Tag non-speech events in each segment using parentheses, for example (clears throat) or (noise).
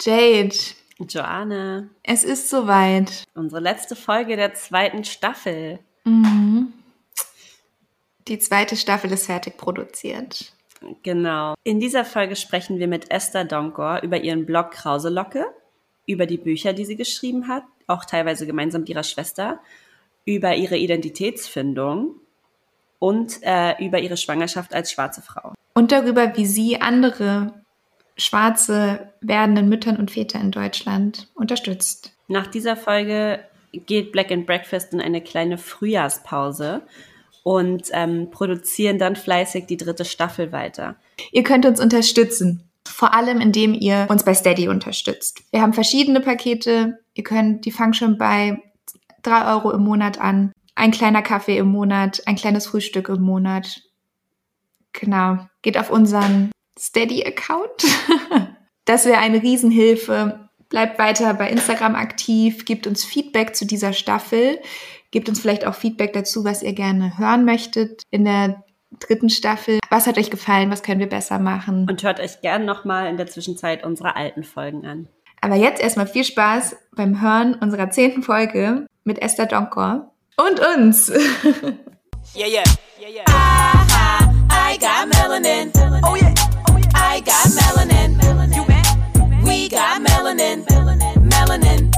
Jade, Joanne, es ist soweit. unsere letzte Folge der zweiten Staffel. Mhm. Die zweite Staffel ist fertig produziert. Genau. In dieser Folge sprechen wir mit Esther Donkor über ihren Blog Krauselocke, über die Bücher, die sie geschrieben hat, auch teilweise gemeinsam mit ihrer Schwester, über ihre Identitätsfindung und äh, über ihre Schwangerschaft als schwarze Frau. Und darüber, wie sie andere schwarze werdenden Müttern und Väter in Deutschland unterstützt. Nach dieser Folge geht Black and Breakfast in eine kleine Frühjahrspause und ähm, produzieren dann fleißig die dritte Staffel weiter. Ihr könnt uns unterstützen. Vor allem, indem ihr uns bei Steady unterstützt. Wir haben verschiedene Pakete. Ihr könnt, die fangen schon bei drei Euro im Monat an. Ein kleiner Kaffee im Monat, ein kleines Frühstück im Monat. Genau. Geht auf unseren Steady-Account. (laughs) Das wäre eine Riesenhilfe. Bleibt weiter bei Instagram aktiv, gebt uns Feedback zu dieser Staffel, gebt uns vielleicht auch Feedback dazu, was ihr gerne hören möchtet in der dritten Staffel. Was hat euch gefallen? Was können wir besser machen? Und hört euch gern nochmal in der Zwischenzeit unsere alten Folgen an. Aber jetzt erstmal viel Spaß beim Hören unserer zehnten Folge mit Esther Donkor und uns. (laughs) Yeah, yeah, yeah, yeah. I, I, I got melanin. Oh yeah, oh yeah. I got melanin. You bet. We got melanin. Melanin,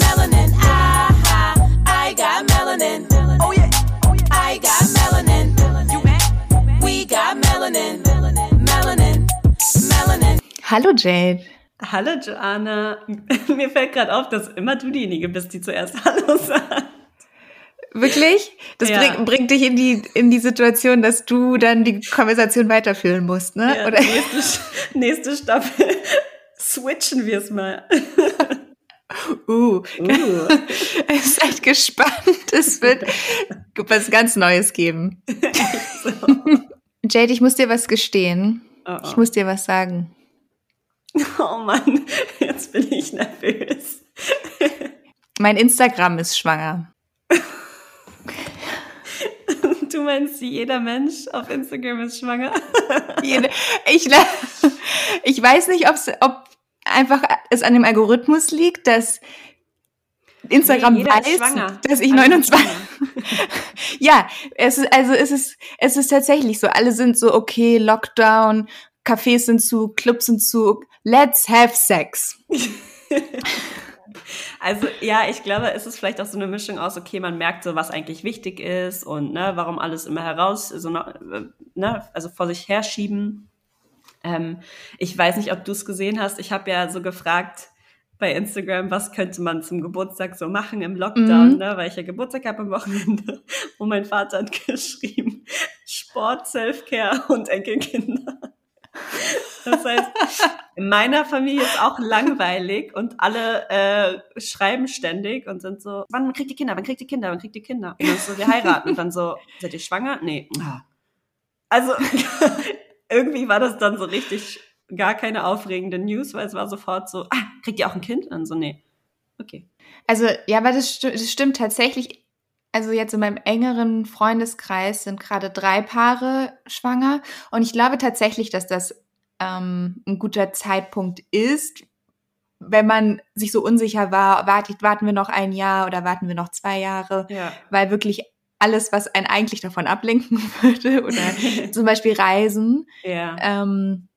melanin. I, I got melanin. Oh yeah, oh yeah. I got melanin. You bet. We got melanin. Melanin, melanin. Hallo Jade. Hallo Joanna. (laughs) Mir fällt gerade auf, dass immer du diejenige bist, die zuerst Hallo sagt. Wirklich? Das Ja. bringt, bringt dich in die, in die Situation, dass du dann die Konversation weiterführen musst, ne? Ja, Oder? nächste, (laughs) nächste Staffel (laughs) switchen wir es mal. (laughs) Uh. Uh. Seid gespannt. Es wird was ganz Neues geben. Jade, ich muss dir was gestehen. Oh, Ich oh. muss dir was sagen. oh Mann, jetzt bin ich nervös. Mein Instagram ist schwanger. (laughs) Du meinst, jeder Mensch auf Instagram ist schwanger? (laughs) Jede- Ich, ich weiß nicht, ob einfach es an dem Algorithmus liegt, dass Instagram Nee, weiß, dass ich Alle sind 29. schwanger. (laughs) ja, es ist, also es ist, es ist tatsächlich so. Alle sind so, okay, Lockdown, Cafés sind zu, Clubs sind zu, let's have sex. Also ja, ich glaube, es ist vielleicht auch so eine Mischung aus, okay, man merkt so, was eigentlich wichtig ist und ne, warum alles immer heraus, so, ne, ne, also vor sich herschieben. Ähm, ich weiß nicht, ob du es gesehen hast. Ich habe ja so gefragt bei Instagram, was könnte man zum Geburtstag so machen im Lockdown, Mhm. ne, weil ich ja Geburtstag habe am Wochenende. (laughs) Und mein Vater hat (laughs) geschrieben, Sport, Selfcare und Enkelkinder. Das heißt, in meiner Familie ist auch langweilig und alle äh, schreiben ständig und sind so, wann kriegt die Kinder, wann kriegt die Kinder, wann kriegt die Kinder? Und dann so, wir heiraten und dann so, seid ihr schwanger? Nee. Ah. Also (laughs) irgendwie war das dann so richtig gar keine aufregende News, weil es war sofort so, ah, kriegt ihr auch ein Kind? Und dann so, nee. Okay. Also, ja, aber das, sti- das stimmt tatsächlich. Also jetzt in meinem engeren Freundeskreis sind gerade drei Paare schwanger. Und ich glaube tatsächlich, dass das ähm, ein guter Zeitpunkt ist, wenn man sich so unsicher war, wartet, warten wir noch ein Jahr oder warten wir noch zwei Jahre, Ja. weil wirklich alles, was einen eigentlich davon ablenken (laughs) würde, oder (laughs) zum Beispiel Reisen Ja. ähm,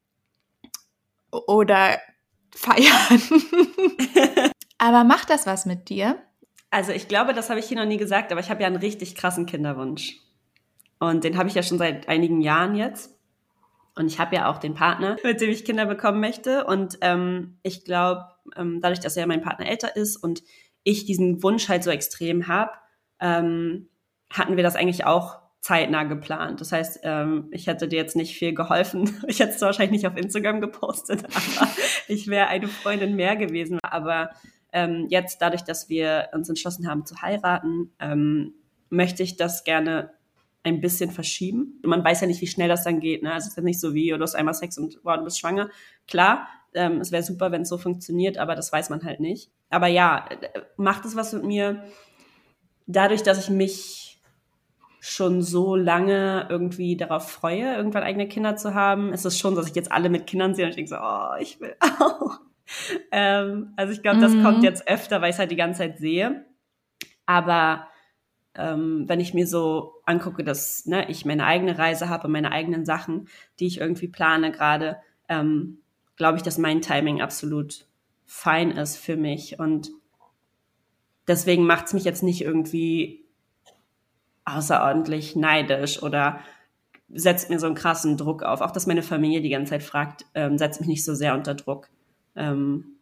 oder feiern. (laughs) aber macht das was mit dir? Also ich glaube, das habe ich hier noch nie gesagt, aber ich habe ja einen richtig krassen Kinderwunsch. Und den habe ich ja schon seit einigen Jahren jetzt. Und ich habe ja auch den Partner, mit dem ich Kinder bekommen möchte. Und ähm, ich glaube, ähm, dadurch, dass ja mein Partner älter ist und ich diesen Wunsch halt so extrem habe, ähm, hatten wir das eigentlich auch zeitnah geplant. Das heißt, ähm, ich hätte dir jetzt nicht viel geholfen. (laughs) Ich hätte es wahrscheinlich nicht auf Instagram gepostet, (laughs) aber ich wäre eine Freundin mehr gewesen. Aber ähm, jetzt, dadurch, dass wir uns entschlossen haben zu heiraten, ähm, möchte ich das gerne ein bisschen verschieben. Man weiß ja nicht, wie schnell das dann geht. Ne? Also es ist ja nicht so wie, du hast einmal Sex und wow, du bist schwanger. Klar, ähm, es wäre super, wenn es so funktioniert, aber das weiß man halt nicht. Aber ja, äh, macht es was mit mir. Dadurch, dass ich mich schon so lange irgendwie darauf freue, irgendwann eigene Kinder zu haben, ist es schon, dass ich jetzt alle mit Kindern sehe und ich denke so, oh, ich will (laughs) auch. ähm, also ich glaube, das mhm. kommt jetzt öfter, weil ich es halt die ganze Zeit sehe. Aber ähm, wenn ich mir so angucke, dass ne, ich meine eigene Reise habe meine eigenen Sachen, die ich irgendwie plane gerade, ähm, glaube ich, dass mein Timing absolut fein ist für mich. Und deswegen macht es mich jetzt nicht irgendwie außerordentlich neidisch oder setzt mir so einen krassen Druck auf. Auch dass meine Familie die ganze Zeit fragt, ähm, setzt mich nicht so sehr unter Druck. Ähm,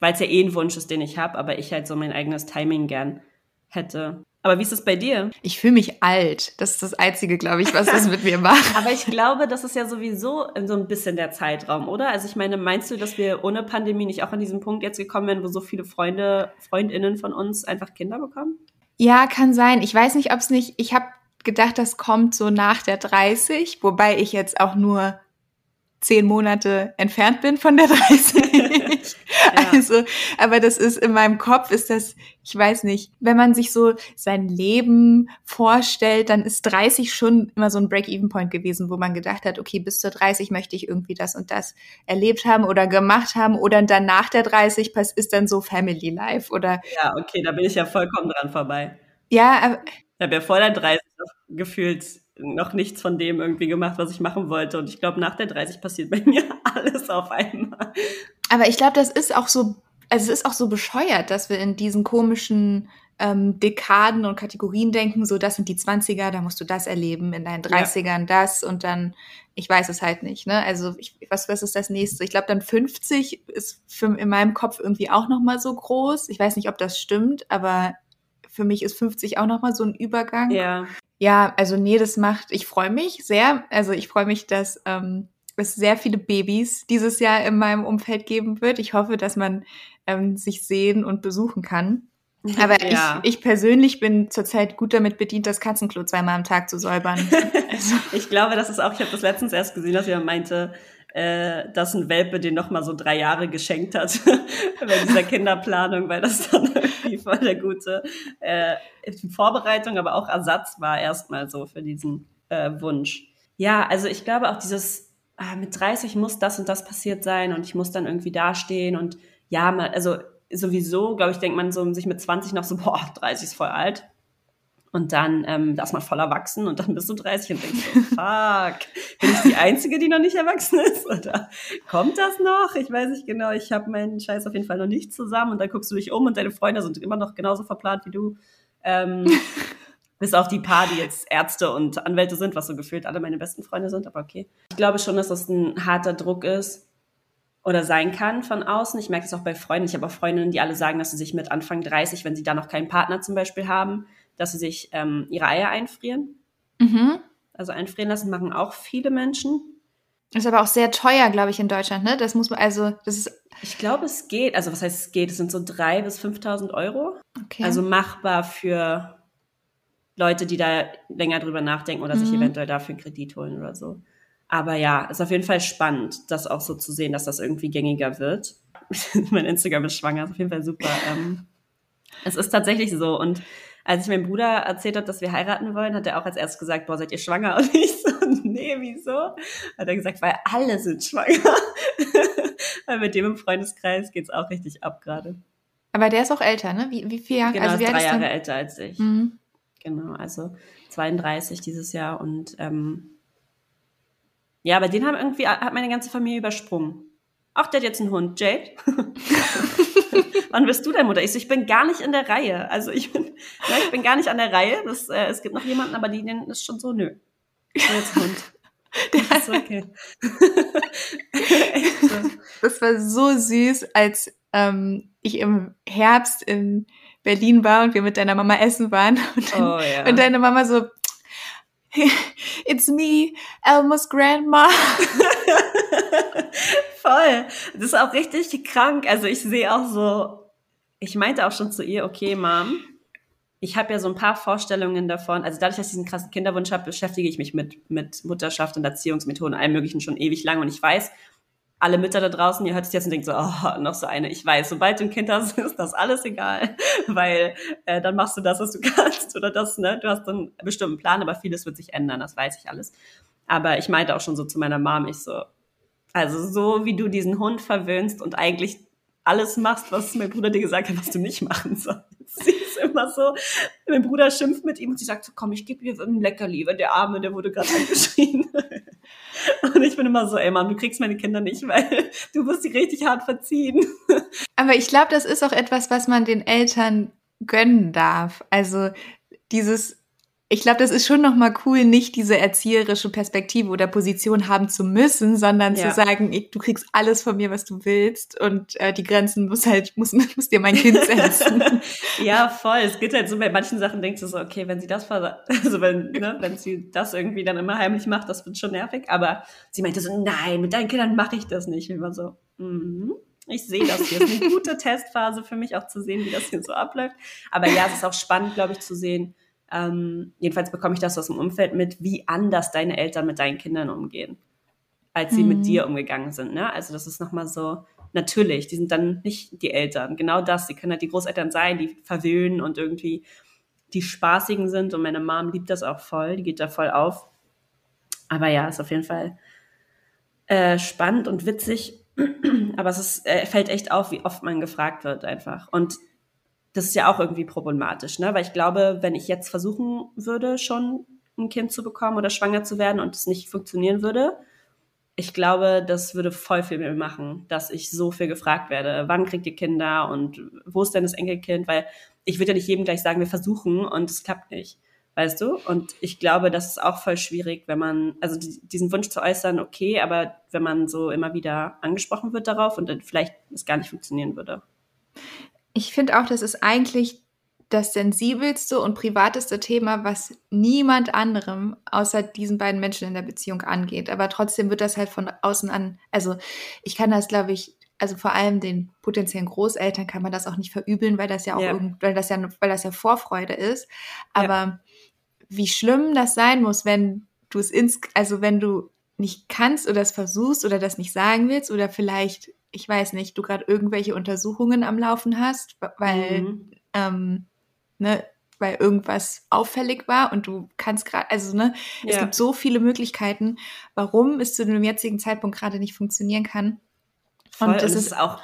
Weil es ja eh ein Wunsch ist, den ich habe, aber ich halt so mein eigenes Timing gern hätte. Aber wie ist es bei dir? Ich fühle mich alt. Das ist das Einzige, glaube ich, was das mit mir macht. (laughs) Aber ich glaube, das ist ja sowieso so ein bisschen der Zeitraum, oder? Also ich meine, meinst du, dass wir ohne Pandemie nicht auch an diesen Punkt jetzt gekommen wären, wo so viele Freunde, Freundinnen von uns einfach Kinder bekommen? Ja, kann sein. Ich weiß nicht, ob es nicht, ich habe gedacht, das kommt so nach der 30, wobei ich jetzt auch nur zehn Monate entfernt bin von der 30. ja. Also, aber das ist in meinem Kopf ist das, ich weiß nicht, wenn man sich so sein Leben vorstellt, dann ist 30 schon immer so ein Break-Even-Point gewesen, wo man gedacht hat, okay, bis zur 30 möchte ich irgendwie das und das erlebt haben oder gemacht haben oder dann nach der 30 ist dann so Family Life oder. Ja, okay, da bin ich ja vollkommen dran vorbei. Ja, aber. Ich habe ja vor der 30 gefühlt noch nichts von dem irgendwie gemacht, was ich machen wollte. Und ich glaube, nach der 30 passiert bei (laughs) mir alles auf einmal. Aber ich glaube, das ist auch so, also es ist auch so bescheuert, dass wir in diesen komischen ähm, Dekaden und Kategorien denken, so das sind die 20er, da musst du das erleben, in deinen 30ern ja. das und dann, ich weiß es halt nicht, ne? Also ich, was, was ist das nächste? Ich glaube dann 50 ist für, in meinem Kopf irgendwie auch nochmal so groß. Ich weiß nicht, ob das stimmt, aber für mich ist 50 auch nochmal so ein Übergang. Ja. Ja, also nee, das macht, ich freue mich sehr. Also ich freue mich, dass ähm, es sehr viele Babys dieses Jahr in meinem Umfeld geben wird. Ich hoffe, dass man ähm, sich sehen und besuchen kann. Aber ja. ich, ich persönlich bin zurzeit gut damit bedient, das Katzenklo zweimal am Tag zu säubern. (laughs) Also. ich glaube, das ist auch, ich habe das letztens erst gesehen, dass jemand meinte, äh, dass ein Welpe den noch mal so drei Jahre geschenkt hat (laughs) bei dieser Kinderplanung, weil das dann irgendwie voll der gute äh, Vorbereitung, aber auch Ersatz war erstmal so für diesen äh, Wunsch. Ja, also ich glaube auch dieses ah, mit 30 muss das und das passiert sein und ich muss dann irgendwie dastehen und ja, mal, also sowieso, glaube ich, denkt man so sich mit 20 noch so, boah, 30 ist voll alt. Und dann ähm, da ist man voll erwachsen und dann bist du 30 und denkst so, (laughs) fuck, bin ich die Einzige, die noch nicht erwachsen ist? Oder kommt das noch? Ich weiß nicht genau, ich habe meinen Scheiß auf jeden Fall noch nicht zusammen und dann guckst du dich um und deine Freunde sind immer noch genauso verplant wie du. Ähm, (laughs) bis auf die paar, die jetzt Ärzte und Anwälte sind, was so gefühlt alle meine besten Freunde sind, aber okay. Ich glaube schon, dass das ein harter Druck ist oder sein kann von außen. Ich merke es auch bei Freunden. Ich habe auch Freundinnen, die alle sagen, dass sie sich mit Anfang 30, wenn sie da noch keinen Partner zum Beispiel haben, dass sie sich ähm, ihre Eier einfrieren. Mhm. Also einfrieren lassen machen auch viele Menschen. Ist aber auch sehr teuer, glaube ich, in Deutschland, ne? Das muss man, also, das ist. Ich glaube, es geht. Also, was heißt es geht? Es sind so 3.000 bis 5.000 Euro. Okay. Also machbar für Leute, die da länger drüber nachdenken oder mhm. sich eventuell dafür einen Kredit holen oder so. Aber ja, ist auf jeden Fall spannend, das auch so zu sehen, dass das irgendwie gängiger wird. (laughs) mein Instagram ist schwanger, ist auf jeden Fall super. Ähm, es ist tatsächlich so. Und als ich meinem Bruder erzählt habe, dass wir heiraten wollen, hat er auch als erstes gesagt, boah, seid ihr schwanger? (laughs) Und ich so, nee, wieso? Hat er gesagt, weil alle sind schwanger. (laughs) weil mit dem im Freundeskreis geht's auch richtig ab gerade. Aber der ist auch älter, ne? Wie, wie viel Jahre? Genau, also, wie drei Jahre älter als ich. Mhm. Genau, also 32 dieses Jahr und ähm, ja, aber den haben irgendwie, hat meine ganze Familie übersprungen. Ach, der hat jetzt einen Hund. Jade? (laughs) Wann bist du der Mutter? Ich so, ich bin gar nicht in der Reihe. Also ich bin, ja, ich bin gar nicht an der Reihe. Das, äh, es gibt noch jemanden, aber die den ist schon so, nö. Ich bin jetzt Hund. (laughs) Der ist okay. (laughs) das war so süß, als ähm, ich im Herbst in Berlin war und wir mit deiner Mama essen waren (laughs) und, dann, oh, ja. und deine Mama so, (laughs) It's me, Elmos Grandma. (laughs) Voll. Das ist auch richtig krank. Also ich sehe auch so, ich meinte auch schon zu ihr, okay, Mom, ich habe ja so ein paar Vorstellungen davon. Also dadurch, dass ich diesen krassen Kinderwunsch habe, beschäftige ich mich mit, mit Mutterschaft und Erziehungsmethoden, allem möglichen schon ewig lang. Und ich weiß, alle Mütter da draußen, ihr hört es jetzt und denkt so, oh, noch so eine. Ich weiß, sobald du ein Kind hast, (laughs) ist das alles egal, weil äh, dann machst du das, was du (laughs) kannst oder das, ne? Du hast einen bestimmten Plan, aber vieles wird sich ändern, das weiß ich alles. Aber ich meinte auch schon so zu meiner Mom, ich so, Also so wie du diesen Hund verwöhnst und eigentlich alles machst, was mein Bruder dir gesagt hat, was du nicht machen sollst. (laughs) Sie ist immer so, mein Bruder schimpft mit ihm und sie sagt so, komm, ich gebe dir ein Leckerli, weil der Arme, der wurde gerade angeschrien. (laughs) Und ich bin immer so, ey Mann, du kriegst meine Kinder nicht, (laughs) weil du wirst sie richtig hart verziehen. (laughs) Aber ich glaube, das ist auch etwas, was man den Eltern gönnen darf. Also dieses ich glaube, das ist schon nochmal cool, nicht diese erzieherische Perspektive oder Position haben zu müssen, sondern ja. zu sagen, ich, du kriegst alles von mir, was du willst und äh, die Grenzen muss halt, muss, (laughs) muss dir mein Kind setzen. (laughs) ja, voll. Es geht halt so, bei manchen Sachen denkst du so, okay, wenn sie das, (laughs) also wenn, ne, wenn sie das irgendwie dann immer heimlich macht, das wird schon nervig. Aber sie meinte so, nein, mit deinen Kindern mache ich das nicht. Immer so, mhm. Ich sehe das hier. Es ist eine gute Testphase für mich auch zu sehen, wie das hier so abläuft. Aber ja, es ist auch spannend, glaube ich, zu sehen, ähm, jedenfalls bekomme ich das aus dem Umfeld mit, wie anders deine Eltern mit deinen Kindern umgehen, als sie mhm. mit dir umgegangen sind. Ne? Also das ist nochmal so, natürlich, die sind dann nicht die Eltern. Genau das, sie können halt die Großeltern sein, die verwöhnen und irgendwie die spaßigen sind. Und meine Mom liebt das auch voll, die geht da voll auf. Aber ja, ist auf jeden Fall äh, spannend und witzig. (clears throat) Aber es ist, äh, fällt echt auf, wie oft man gefragt wird einfach. Und das ist ja auch irgendwie problematisch, ne? Weil ich glaube, wenn ich jetzt versuchen würde, schon ein Kind zu bekommen oder schwanger zu werden und es nicht funktionieren würde, ich glaube, das würde voll viel mir machen, dass ich so viel gefragt werde. Wann kriegt ihr Kinder und wo ist denn das Enkelkind? Weil ich würde ja nicht jedem gleich sagen, wir versuchen und es klappt nicht. Weißt du? Und ich glaube, das ist auch voll schwierig, wenn man, also diesen Wunsch zu äußern, okay, aber wenn man so immer wieder angesprochen wird darauf und dann vielleicht es gar nicht funktionieren würde. Ich finde auch, das ist eigentlich das sensibelste und privateste Thema, was niemand anderem außer diesen beiden Menschen in der Beziehung angeht. Aber trotzdem wird das halt von außen an, also ich kann das, glaube ich, also vor allem den potenziellen Großeltern kann man das auch nicht verübeln, weil das ja auch ja. Irgend, weil das ja, weil das ja Vorfreude ist. Aber ja. wie schlimm das sein muss, wenn du es ins, also wenn du nicht kannst oder es versuchst oder das nicht sagen willst oder vielleicht ich weiß nicht, du gerade irgendwelche Untersuchungen am Laufen hast, weil, mhm. ähm, ne, weil irgendwas auffällig war und du kannst gerade, also ne, ja. es gibt so viele Möglichkeiten, warum es zu dem jetzigen Zeitpunkt gerade nicht funktionieren kann. Voll, und das ist auch,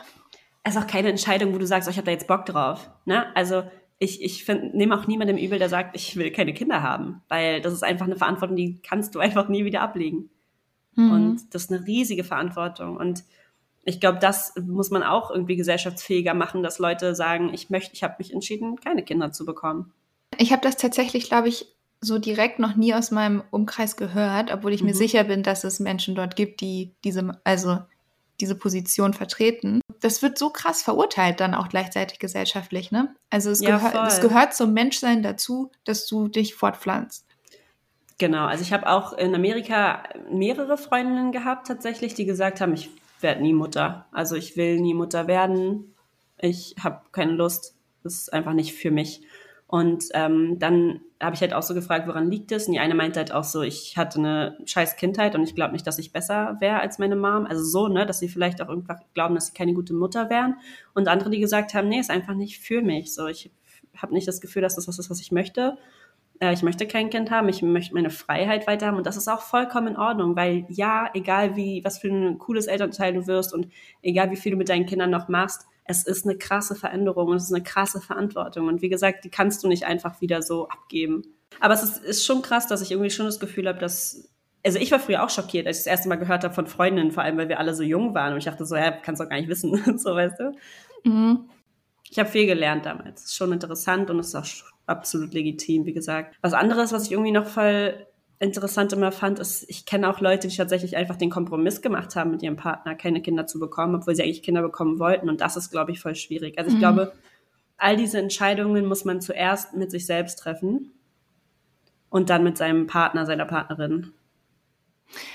es ist auch keine Entscheidung, wo du sagst, oh, ich habe da jetzt Bock drauf. Ne? Also ich, ich nehme auch niemandem übel, der sagt, ich will keine Kinder haben, weil das ist einfach eine Verantwortung, die kannst du (laughs) einfach nie wieder ablegen. Mhm. Und das ist eine riesige Verantwortung. Und ich glaube, das muss man auch irgendwie gesellschaftsfähiger machen, dass Leute sagen, ich möchte, ich habe mich entschieden, keine Kinder zu bekommen. Ich habe das tatsächlich, glaube ich, so direkt noch nie aus meinem Umkreis gehört, obwohl ich mhm. mir sicher bin, dass es Menschen dort gibt, die diese, also diese Position vertreten. Das wird so krass verurteilt dann auch gleichzeitig gesellschaftlich, ne? Also es, ja, gehör, es gehört zum Menschsein dazu, dass du dich fortpflanzt. Genau, also ich habe auch in Amerika mehrere Freundinnen gehabt tatsächlich, die gesagt haben, ich werde nie Mutter. Also ich will nie Mutter werden. Ich habe keine Lust. Das ist einfach nicht für mich. Und ähm, dann habe ich halt auch so gefragt, woran liegt es? Und die eine meinte halt auch so, ich hatte eine scheiß Kindheit und ich glaube nicht, dass ich besser wäre als meine Mom. Also so, ne, dass sie vielleicht auch irgendwann glauben, dass sie keine gute Mutter wären. Und andere, die gesagt haben, nee, ist einfach nicht für mich. So, ich habe nicht das Gefühl, dass das was ist, was ich möchte äh, ich möchte kein Kind haben, ich möchte meine Freiheit weiter haben und das ist auch vollkommen in Ordnung, weil ja, egal wie, was für ein cooles Elternteil du wirst und egal wie viel du mit deinen Kindern noch machst, es ist eine krasse Veränderung und es ist eine krasse Verantwortung und wie gesagt, die kannst du nicht einfach wieder so abgeben. Aber es ist, ist schon krass, dass ich irgendwie schon das Gefühl habe, dass also ich war früher auch schockiert, als ich das erste Mal gehört habe von Freundinnen, vor allem weil wir alle so jung waren und ich dachte so, ja, kannst du auch gar nicht wissen, (laughs) so weißt du. Mhm. Ich habe viel gelernt damals. Ist schon interessant und ist auch absolut legitim, wie gesagt. Was anderes, was ich irgendwie noch voll interessant immer fand, ist, ich kenne auch Leute, die tatsächlich einfach den Kompromiss gemacht haben, mit ihrem Partner keine Kinder zu bekommen, obwohl sie eigentlich Kinder bekommen wollten. Und das ist, glaube ich, voll schwierig. Also ich mhm. glaube, all diese Entscheidungen muss man zuerst mit sich selbst treffen und dann mit seinem Partner, seiner Partnerin.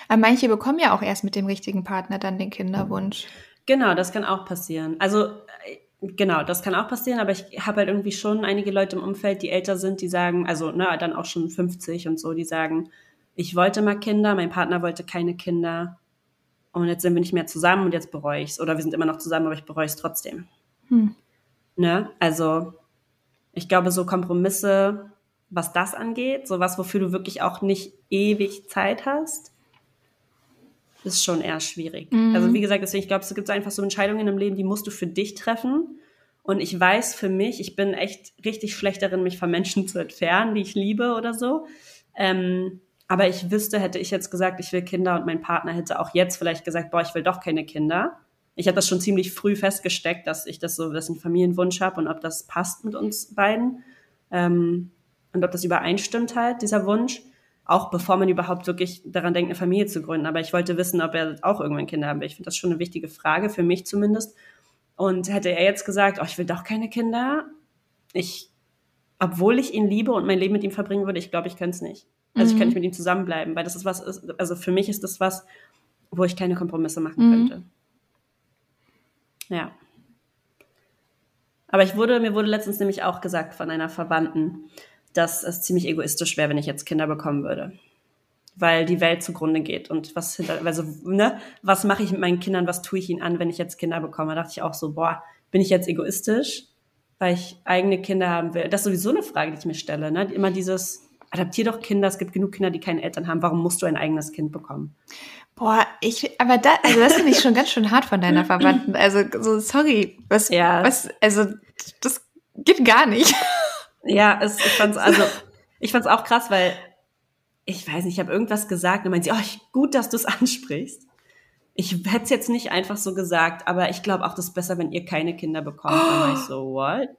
Aber manche bekommen ja auch erst mit dem richtigen Partner dann den Kinderwunsch. Genau, das kann auch passieren. Also Genau, das kann auch passieren, aber ich habe halt irgendwie schon einige Leute im Umfeld, die älter sind, die sagen, also ne, dann auch schon 50 und so, die sagen, ich wollte mal Kinder, mein Partner wollte keine Kinder und jetzt sind wir nicht mehr zusammen und jetzt bereue ich es. Oder wir sind immer noch zusammen, aber ich bereue es trotzdem. Hm. Ne? Also ich glaube, so Kompromisse, was das angeht, sowas, wofür du wirklich auch nicht ewig Zeit hast, ist schon eher schwierig. Mhm. Also wie gesagt, deswegen, ich glaube, es gibt einfach so Entscheidungen im Leben, die musst du für dich treffen. Und ich weiß für mich, ich bin echt richtig schlecht darin, mich von Menschen zu entfernen, die ich liebe oder so. Ähm, aber ich wüsste, hätte ich jetzt gesagt, ich will Kinder und mein Partner hätte auch jetzt vielleicht gesagt, boah, ich will doch keine Kinder. Ich habe das schon ziemlich früh festgesteckt, dass ich das so, dass ich einen Familienwunsch habe und ob das passt mit uns beiden. Ähm, und ob das übereinstimmt halt, dieser Wunsch. Auch bevor man überhaupt wirklich daran denkt, eine Familie zu gründen. Aber ich wollte wissen, ob er auch irgendwann Kinder haben will. Ich finde das schon eine wichtige Frage, für mich zumindest. Und hätte er jetzt gesagt, oh, ich will doch keine Kinder, ich, obwohl ich ihn liebe und mein Leben mit ihm verbringen würde, ich glaube, ich könnte es nicht. Also ich Mhm. kann nicht mit ihm zusammenbleiben, weil das ist was, ist, also für mich ist das was, wo ich keine Kompromisse machen Mhm. könnte. Ja. Aber ich wurde, mir wurde letztens nämlich auch gesagt von einer Verwandten, dass es ziemlich egoistisch wäre, wenn ich jetzt Kinder bekommen würde. Weil die Welt zugrunde geht. Und was hinter, also, ne, was mache ich mit meinen Kindern, was tue ich ihnen an, wenn ich jetzt Kinder bekomme? Da dachte ich auch so, boah, bin ich jetzt egoistisch, weil ich eigene Kinder haben will? Das ist sowieso eine Frage, die ich mir stelle. Ne? Immer dieses, adaptier doch Kinder, es gibt genug Kinder, die keine Eltern haben. Warum musst du ein eigenes Kind bekommen? Boah, ich, aber da, also das finde ich schon ganz schön hart von deiner (laughs) Verwandten. Also, so, sorry, was, Ja. was, also, das geht gar nicht. Ja, es, ich fand's also, (laughs) ich fand's auch krass, weil ich weiß nicht, ich habe irgendwas gesagt und meint sie, oh, ich, gut, dass du es (laughs) ansprichst. Ich hätte es jetzt nicht einfach so gesagt, aber ich glaube auch, das ist besser, wenn ihr keine Kinder bekommt. Dann war ich so, (gasps) what?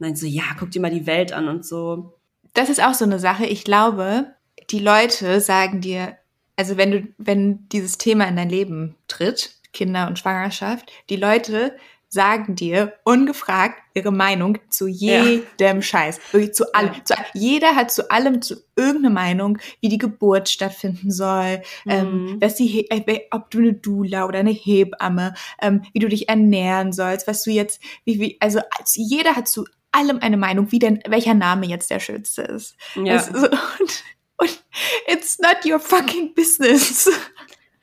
Nein, so, ja, guck dir mal die Welt an und so. Das ist auch so eine Sache. Ich glaube, die Leute sagen dir, also wenn du, wenn dieses Thema in dein Leben tritt, Kinder und Schwangerschaft, die Leute sagen dir ungefragt ihre Meinung zu jedem Scheiß. Wirklich zu allem. Ja. Zu, jeder hat zu allem zu irgendeine Meinung, wie die Geburt stattfinden soll, ähm, Mhm. dass die, He- äh, ob du eine Doula oder eine Hebamme, ähm, wie du dich ernähren sollst, was du jetzt, wie, wie, also als- jeder hat zu allem eine Meinung, wie denn, welcher Name jetzt der schönste ist. Ja, Es, (laughs) und, und it's not your fucking business.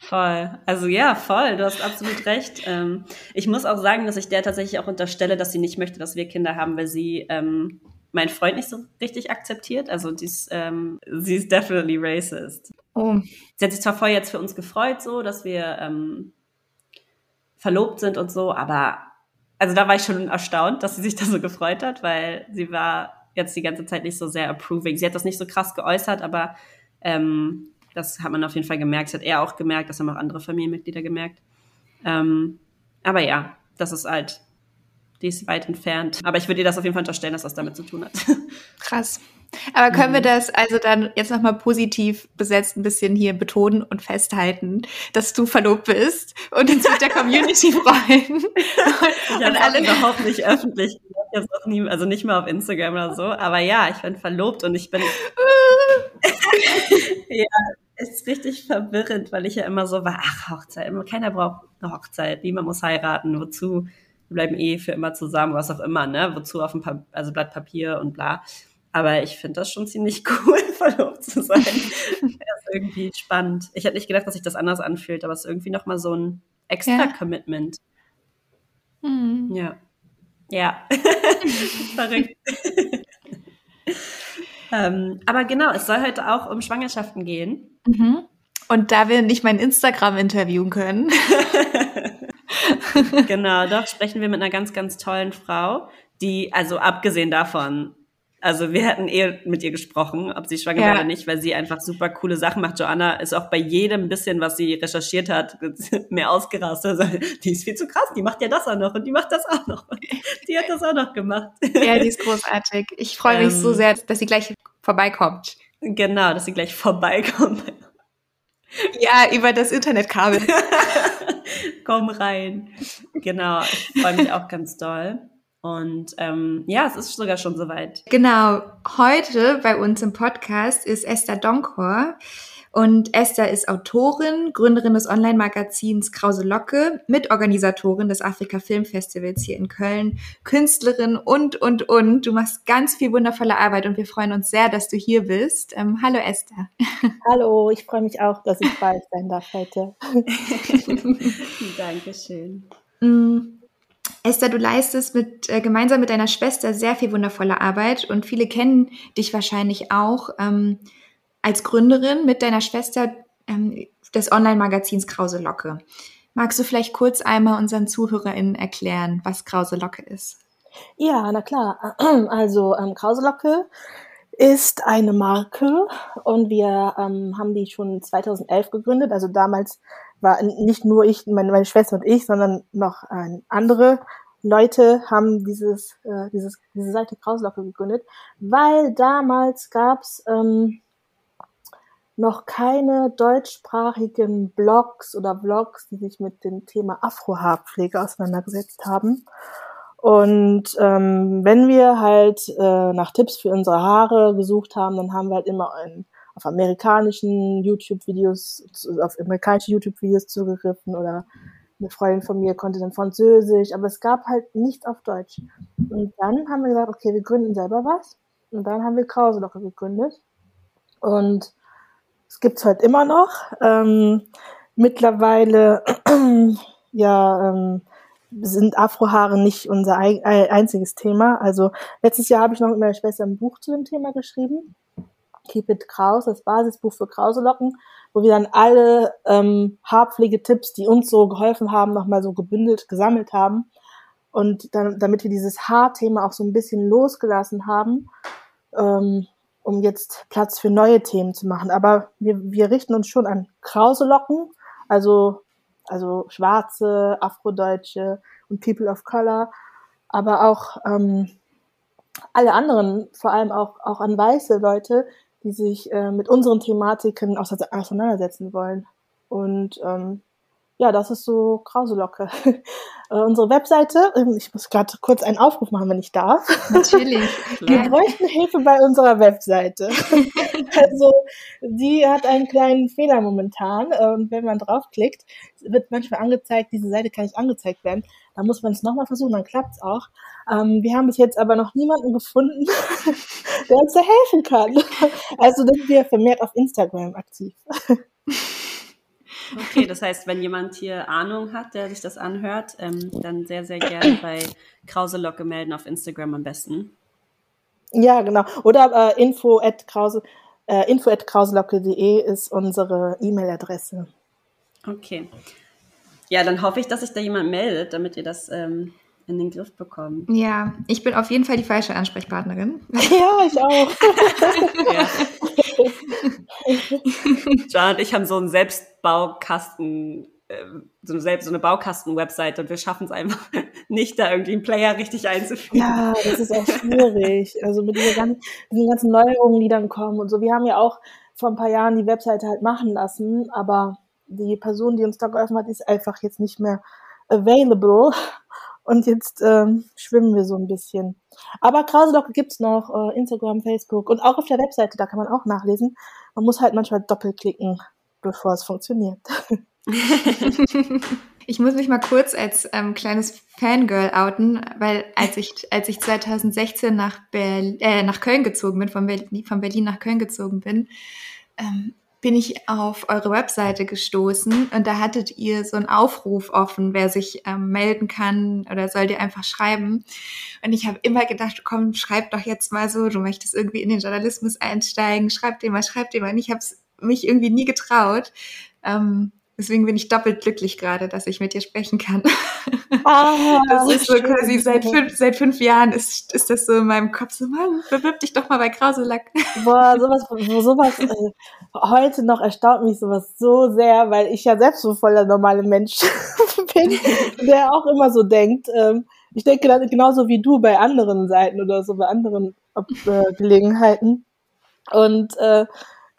Voll. Also ja, voll, du hast absolut recht. Ähm, ich muss auch sagen, dass ich der tatsächlich auch unterstelle, dass sie nicht möchte, dass wir Kinder haben, weil sie ähm, meinen Freund nicht so richtig akzeptiert. Also die ist, ähm, sie ist definitely racist. Oh, sie hat sich zwar voll jetzt für uns gefreut, so, dass wir ähm, verlobt sind und so, aber also da war ich schon erstaunt, dass sie sich (laughs) da so gefreut hat, weil sie war jetzt die ganze Zeit nicht so sehr approving. Sie hat das nicht so krass geäußert, aber ähm, das hat man auf jeden Fall gemerkt. Das hat er auch gemerkt, das haben auch andere Familienmitglieder gemerkt. Ähm, aber ja, das ist halt, die ist weit entfernt. Aber ich würde ihr das auf jeden Fall unterstellen, dass das damit zu tun hat. (laughs) krass. Aber können wir Mhm. das also dann jetzt nochmal positiv besetzt ein bisschen hier betonen und festhalten, dass du verlobt bist und uns mit der Community (laughs) freuen? Ich und alle, überhaupt nicht öffentlich. Nie, also nicht mal auf Instagram oder so. Aber ja, ich bin verlobt und ich bin. (laughs) ja, ist richtig verwirrend, weil ich ja immer so war, ach, Hochzeit, immer- keiner braucht eine Hochzeit, niemand muss heiraten, wozu? Wir bleiben eh für immer zusammen, was auch immer, ne? Wozu auf dem pa also Blatt Papier und bla. Aber ich finde das schon ziemlich (laughs) cool, verlobt zu sein. (laughs) das ist irgendwie spannend. Ich hätte nicht gedacht, dass sich das anders anfühlt, aber es ist irgendwie nochmal so ein extra Ja. Commitment. Hm. Ja. Ja. (laughs) Verrückt. Ähm, aber genau, es soll heute auch um Schwangerschaften gehen. Mhm. Und da wir nicht mein Instagram interviewen können, (laughs) genau, doch sprechen wir mit einer ganz, ganz tollen Frau, die, also abgesehen davon, also wir hätten eh mit ihr gesprochen, ob sie schwanger Ja. wäre oder nicht, weil sie einfach super coole Sachen macht. Joanna ist auch bei jedem bisschen, was sie recherchiert hat, (laughs) mehr ausgerastet. Also, die ist viel zu krass, die macht ja das auch noch und die macht das auch noch. Die hat das auch noch gemacht. ja, die ist großartig. Ich freue mich Ähm. so sehr, dass sie gleich vorbeikommt. Genau, dass sie gleich vorbeikommt. Ja, über das Internetkabel. (laughs) Komm rein. Genau, ich freue mich auch ganz doll. Und ähm, ja, es ist sogar schon soweit. Genau, heute bei uns im Podcast ist Esther Donkor. Und Esther ist Autorin, Gründerin des Online-Magazins Krause Locke, Mitorganisatorin des Afrika Filmfestivals hier in Köln, Künstlerin und, und, und. Du machst ganz viel wundervolle Arbeit und wir freuen uns sehr, dass du hier bist. Ähm, hallo Esther. (laughs) Hallo, ich freue mich auch, dass ich bei euch sein darf heute. (laughs) (laughs) Dankeschön. Mm, Esther, du leistest mit, äh, gemeinsam mit deiner Schwester sehr viel wundervolle Arbeit und viele kennen dich wahrscheinlich auch ähm, als Gründerin mit deiner Schwester. Ähm, des Online-Magazins Krause Locke. Magst du vielleicht kurz einmal unseren ZuhörerInnen erklären, was Krause Locke ist? Ja, na klar. (clears throat) Also ähm, Krause Locke ist eine Marke und wir ähm, haben die schon 2011 gegründet. Also damals war nicht nur ich, meine, meine Schwester und ich, sondern noch äh, andere Leute haben dieses, äh, dieses, diese Seite Krauslocke gegründet, weil damals gab's ähm, noch keine deutschsprachigen Blogs oder Vlogs, die sich mit dem Thema Afrohaarpflege auseinandergesetzt haben. Und ähm, wenn wir halt äh, nach Tipps für unsere Haare gesucht haben, dann haben wir halt immer ein, auf amerikanischen YouTube-Videos, auf amerikanische YouTube-Videos zugegriffen oder eine Freundin von mir konnte dann Französisch, aber es gab halt nichts auf Deutsch. Und dann haben wir gesagt, okay, wir gründen selber was. Und dann haben wir Krauselocke gegründet. Und es gibt's halt immer noch. Ähm, mittlerweile, (clears throat) ja, ähm, sind Afrohaare nicht unser einziges Thema. Also letztes Jahr habe ich noch mit meiner Schwester ein Buch zu dem Thema geschrieben. Keep It Kraus, das Basisbuch für Krauselocken wo wir dann alle ähm, Haarpflegetipps, die uns so geholfen haben, nochmal so gebündelt, gesammelt haben. Und dann, damit wir dieses Haarthema auch so ein bisschen losgelassen haben, ähm, um jetzt Platz für neue Themen zu machen. Aber wir, wir richten uns schon an krause Locken, also, also schwarze, afrodeutsche und People of Color, aber auch ähm, alle anderen, vor allem auch, auch an weiße Leute, die sich äh, mit unseren Thematiken auseinandersetzen wollen. Und ähm, ja, das ist so Krauselocke. (laughs) äh, unsere Webseite, ähm, ich muss gerade kurz einen Aufruf machen, wenn ich darf. Natürlich. (laughs) Wir bräuchten Hilfe bei unserer Webseite. (laughs) also, die hat einen kleinen Fehler momentan. Äh, und wenn man draufklickt, wird manchmal angezeigt, diese Seite kann nicht angezeigt werden. Da muss man es nochmal versuchen, dann klappt es auch. Ähm, wir haben bis jetzt aber noch niemanden gefunden, (laughs) der uns da helfen kann. (laughs) Also sind wir vermehrt auf Instagram aktiv. (laughs) Okay, das heißt, wenn jemand hier Ahnung hat, der sich das anhört, ähm, dann sehr, sehr gerne (clears throat) bei Krauselocke melden auf Instagram am besten. Ja, genau. Oder äh, info at krause, äh, info at krauselocke.de ist unsere E-Mail-Adresse. Okay. Ja, dann hoffe ich, dass sich da jemand meldet, damit ihr das ähm, in den Griff bekommt. (laughs) Ja, ich bin auf jeden Fall die falsche Ansprechpartnerin. (laughs) Ja, ich auch. ja. John und ich haben so einen Selbstbaukasten, äh, so eine, selbst, so eine Baukasten-Website und wir schaffen es einfach (laughs) nicht, da irgendwie einen Player richtig einzuführen. Ja, das ist auch schwierig. Also mit diesen ganzen, diesen ganzen Neuerungen, die dann kommen und so. Wir haben ja auch vor ein paar Jahren die Webseite halt machen lassen, aber die Person, die uns da geholfen hat, ist einfach jetzt nicht mehr available. (laughs) Und jetzt ähm, schwimmen wir so ein bisschen. Aber Krauselocke gibt's noch, äh, Instagram, Facebook und auch auf der Webseite, da kann man auch nachlesen. Man muss halt manchmal doppelklicken, bevor es funktioniert. (laughs) ich muss mich mal kurz als ähm, kleines Fangirl outen, weil als ich, als ich 2016 nach, Berl äh, nach Köln gezogen bin, von Berlin, von Berlin nach Köln gezogen bin, ähm, bin ich auf eure Webseite gestoßen und da hattet ihr so einen Aufruf offen, wer sich ähm, melden kann oder soll dir einfach schreiben. Und ich habe immer gedacht, komm, schreib doch jetzt mal so, du möchtest irgendwie in den Journalismus einsteigen, schreib dir mal, schreib dir mal. Und ich habe mich irgendwie nie getraut. Ähm, Deswegen bin ich doppelt glücklich gerade, dass ich mit dir sprechen kann. Ah, (laughs) das ist so quasi seit fünf, seit fünf Jahren ist, ist das so in meinem Kopf so, Mann, bewirb dich doch mal bei Krauselack. Boah, sowas, sowas äh, heute noch erstaunt mich sowas so sehr, weil ich ja selbst so voller normale Mensch (laughs) bin, der auch immer so denkt. Ähm, ich denke genauso wie du bei anderen Seiten oder so bei anderen äh, Gelegenheiten. Und äh,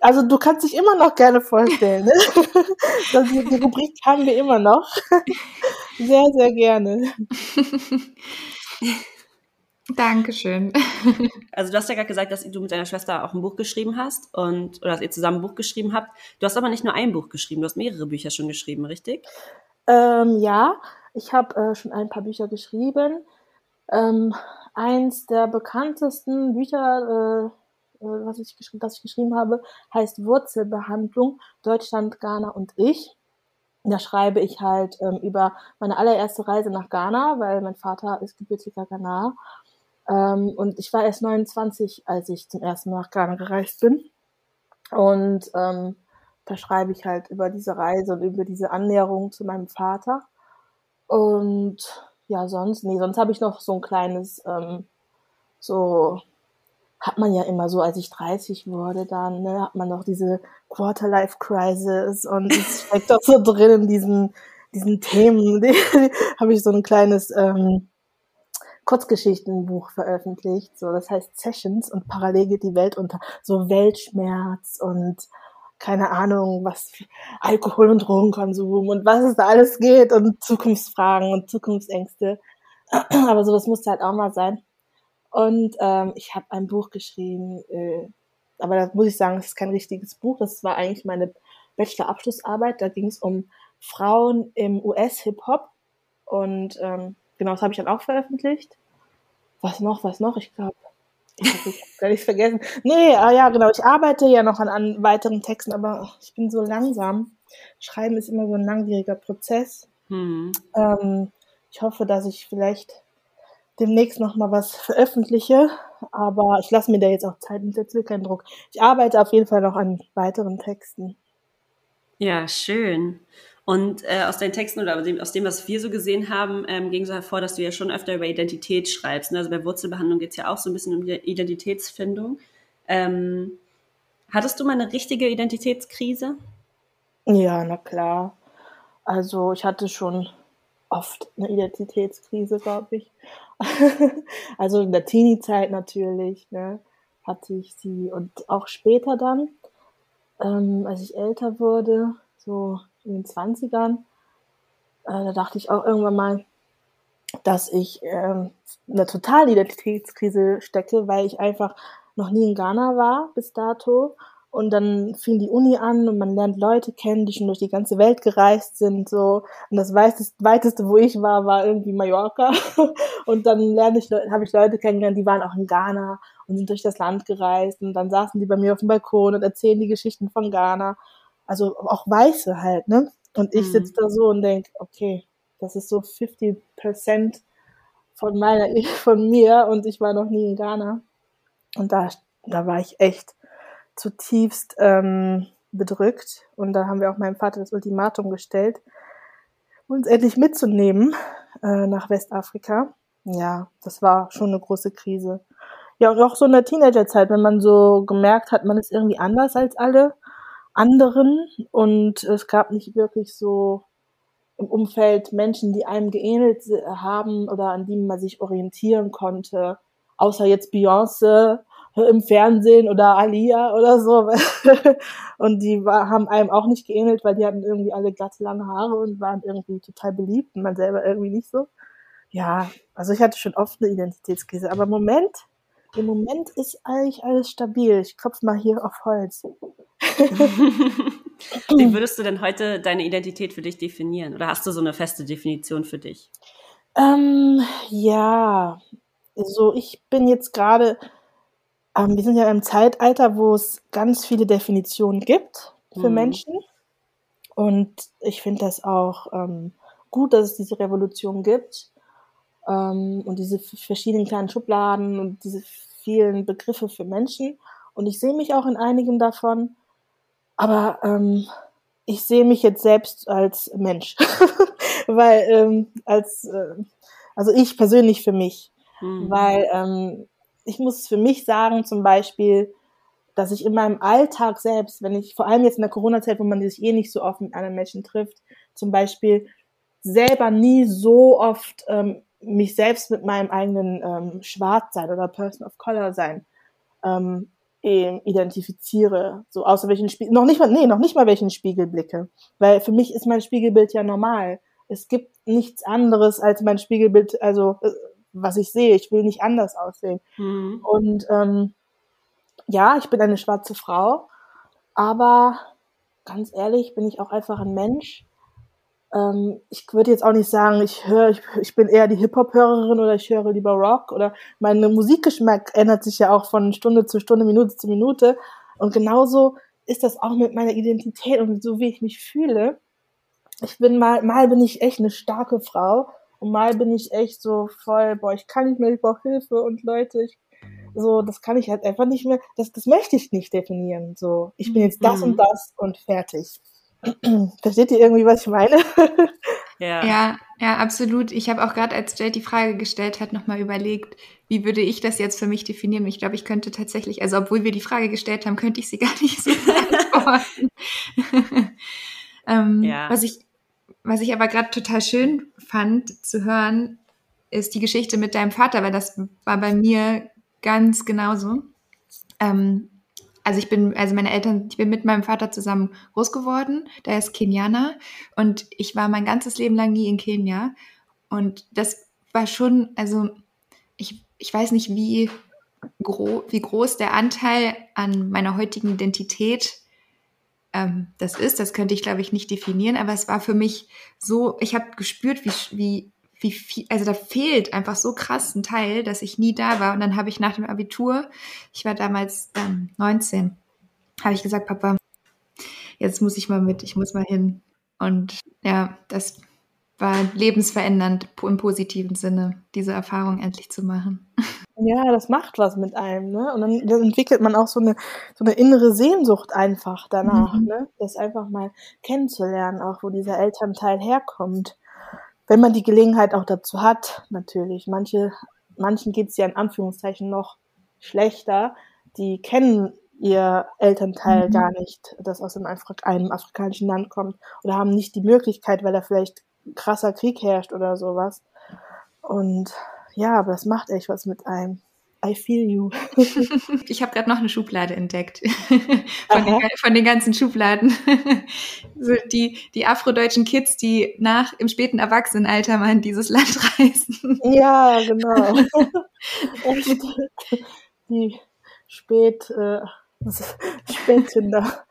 also du kannst dich immer noch gerne vorstellen. Ne? (laughs) Das, die, die Rubrik haben wir immer noch. Sehr, sehr gerne. (laughs) Dankeschön. Also du hast ja gerade gesagt, dass du mit deiner Schwester auch ein Buch geschrieben hast und oder dass ihr zusammen ein Buch geschrieben habt. Du hast aber nicht nur ein Buch geschrieben, du hast mehrere Bücher schon geschrieben, richtig? Ähm, ja, ich habe äh, schon ein paar Bücher geschrieben. Ähm, eins der bekanntesten Bücher, äh, was ich, das ich geschrieben habe, heißt Wurzelbehandlung Deutschland, Ghana und ich. Da schreibe ich halt ähm, über meine allererste Reise nach Ghana, weil mein Vater ist gebürtiger Ghana. Ähm, und ich war erst 29, als ich zum ersten Mal nach Ghana gereist bin. Und ähm, da schreibe ich halt über diese Reise und über diese Annäherung zu meinem Vater. Und ja, sonst, nee, sonst habe ich noch so ein kleines, ähm, so hat man ja immer so, als ich 30 wurde, dann ne, hat man noch diese Quarterlife-Crisis und es (laughs) steckt doch so drin in diesen, diesen Themen. (laughs) Die, habe ich so ein kleines ähm, Kurzgeschichtenbuch veröffentlicht, so das heißt Sessions und parallel geht die Welt unter, so Weltschmerz und keine Ahnung, was Alkohol und Drogenkonsum und was es da alles geht und Zukunftsfragen und Zukunftsängste. (clears throat) Aber sowas musste halt auch mal sein. Und ähm, ich habe ein Buch geschrieben, äh, aber da muss ich sagen, es ist kein richtiges Buch. Das war eigentlich meine Bachelor-Abschlussarbeit. Da ging es um Frauen im US-Hip-Hop. Und ähm, genau, das habe ich dann auch veröffentlicht. Was noch, was noch? Ich glaube, ich habe gar nichts vergessen. Nee, ah, ja, genau. Ich arbeite ja noch an, an weiteren Texten, aber ich bin so langsam. Schreiben ist immer so ein langwieriger Prozess. Hm. Ähm, ich hoffe, dass ich vielleicht demnächst noch mal was veröffentliche, aber ich lasse mir da jetzt auch Zeit und setze keinen Druck. Ich arbeite auf jeden Fall noch an weiteren Texten. Ja, schön. Und äh, aus deinen Texten oder aus dem, was wir so gesehen haben, ähm, ging so hervor, dass du ja schon öfter über Identität schreibst. Ne? Also bei Wurzelbehandlung geht es ja auch so ein bisschen um die Identitätsfindung. Ähm, hattest du mal eine richtige Identitätskrise? Ja, na klar. Also ich hatte schon oft eine Identitätskrise, glaube ich. (laughs) also in der Teenie-Zeit natürlich, ne, hatte ich sie. Und auch später dann, ähm, als ich älter wurde, so in den 20ern, äh, da dachte ich auch irgendwann mal, dass ich ähm, eine totale Identitätskrise stecke, weil ich einfach noch nie in Ghana war bis dato und dann fing die Uni an und man lernt Leute kennen, die schon durch die ganze Welt gereist sind, so. Und das weiteste, weiteste wo ich war, war irgendwie Mallorca. (laughs) Und dann lerne ich, habe ich Leute kennengelernt, die waren auch in Ghana und sind durch das Land gereist. Und dann saßen die bei mir auf dem Balkon und erzählen die Geschichten von Ghana. Also auch Weiße halt, ne? Und ich mhm. sitze da so und denk, okay, das ist so 50 Prozent von meiner, (laughs) von mir und ich war noch nie in Ghana. Und da, da war ich echt zutiefst ähm, bedrückt. Und da haben wir auch meinem Vater das Ultimatum gestellt, uns endlich mitzunehmen äh, nach Westafrika. Ja, das war schon eine große Krise. Ja, und auch so in der Teenagerzeit, wenn man so gemerkt hat, man ist irgendwie anders als alle anderen und es gab nicht wirklich so im Umfeld Menschen, die einem geähnelt haben oder an die man sich orientieren konnte, außer jetzt Beyoncé im Fernsehen oder Alia oder so. (laughs) und die war, haben einem auch nicht geähnelt, weil die hatten irgendwie alle glatte lange Haare und waren irgendwie total beliebt und man selber irgendwie nicht so. Ja, also ich hatte schon oft eine Identitätskrise, aber im Moment, im Moment ist eigentlich alles stabil. Ich klopfe mal hier auf Holz. (laughs) Wie würdest du denn heute deine Identität für dich definieren? Oder hast du so eine feste Definition für dich? Ähm, ja, also ich bin jetzt gerade wir sind ja im Zeitalter, wo es ganz viele Definitionen gibt für mhm. Menschen. Und ich finde das auch ähm, gut, dass es diese Revolution gibt ähm, und diese verschiedenen kleinen Schubladen und diese vielen Begriffe für Menschen. Und ich sehe mich auch in einigen davon, aber ähm, ich sehe mich jetzt selbst als Mensch, (laughs) weil ähm, als äh, also ich persönlich für mich, mhm. weil ähm, ich muss für mich sagen, zum Beispiel, dass ich in meinem Alltag selbst, wenn ich, vor allem jetzt in der Corona-Zeit, wo man sich eh nicht so oft mit anderen Menschen trifft, zum Beispiel selber nie so oft ähm, mich selbst mit meinem eigenen ähm, Schwarzsein oder Person of Color sein ähm, identifiziere, so außer welchen Spiegel, noch nicht mal, nee, noch nicht mal welchen Spiegel blicke, weil für mich ist mein Spiegelbild ja normal. Es gibt nichts anderes als mein Spiegelbild, also äh, was ich sehe. Ich will nicht anders aussehen. Mhm. Und ähm, ja, ich bin eine schwarze Frau, aber ganz ehrlich bin ich auch einfach ein Mensch. Ähm, ich würde jetzt auch nicht sagen, ich höre, ich, ich bin eher die Hip-Hop-Hörerin oder ich höre lieber Rock oder mein Musikgeschmack ändert sich ja auch von Stunde zu Stunde, Minute zu Minute. Und genauso ist das auch mit meiner Identität und so wie ich mich fühle. Ich bin mal, mal bin ich echt eine starke Frau und mal bin ich echt so voll, boah, ich kann nicht mehr, ich brauche Hilfe und Leute, ich, So, das kann ich halt einfach nicht mehr, das, das möchte ich nicht definieren. So, ich bin jetzt das Mhm. und das und fertig. (clears throat) Versteht ihr irgendwie, was ich meine? (laughs) Ja. Ja, ja, absolut. Ich habe auch gerade, als Jade die Frage gestellt hat, nochmal überlegt, wie würde ich das jetzt für mich definieren? Ich glaube, ich könnte tatsächlich, also obwohl wir die Frage gestellt haben, könnte ich sie (laughs) gar nicht so beantworten. (laughs) ähm, Ja. Was ich, was ich aber gerade total schön fand zu hören, ist die Geschichte mit deinem Vater, weil das war bei mir ganz genauso. Ähm, also ich bin, also meine Eltern, ich bin mit meinem Vater zusammen groß geworden. Der ist Kenianer und ich war mein ganzes Leben lang nie in Kenia. Und das war schon, also ich, ich weiß nicht, wie, gro wie groß der Anteil an meiner heutigen Identität ähm, das ist. Das könnte ich, glaube ich, nicht definieren. Aber es war für mich so, ich habe gespürt, wie, wie, wie viel, also da fehlt einfach so krass ein Teil, dass ich nie da war. Und dann habe ich nach dem Abitur, ich war damals ähm, 19, habe ich gesagt, Papa, jetzt muss ich mal mit, ich muss mal hin. Und ja, das war lebensverändernd im positiven Sinne, diese Erfahrung endlich zu machen. Ja, das macht was mit einem, ne? Und dann, dann entwickelt man auch so eine, so eine innere Sehnsucht einfach danach, Mhm. ne? Das einfach mal kennenzulernen, auch wo dieser Elternteil herkommt. Wenn man die Gelegenheit auch dazu hat, natürlich. Manche, manchen geht's ja in Anführungszeichen noch schlechter. Die kennen ihr Elternteil Mhm. gar nicht, das aus einem, Afri einem afrikanischen Land kommt oder haben nicht die Möglichkeit, weil da vielleicht krasser Krieg herrscht oder sowas. Und ja, aber das macht echt was mit einem. I feel you. (laughs) Ich habe gerade noch eine Schublade entdeckt. (laughs) von, den, von den ganzen Schubladen. (laughs) so die, die afrodeutschen Kids, die nach im späten Erwachsenenalter mal in dieses Land reisen. Ja, genau. Die spät, äh, Spätkinder.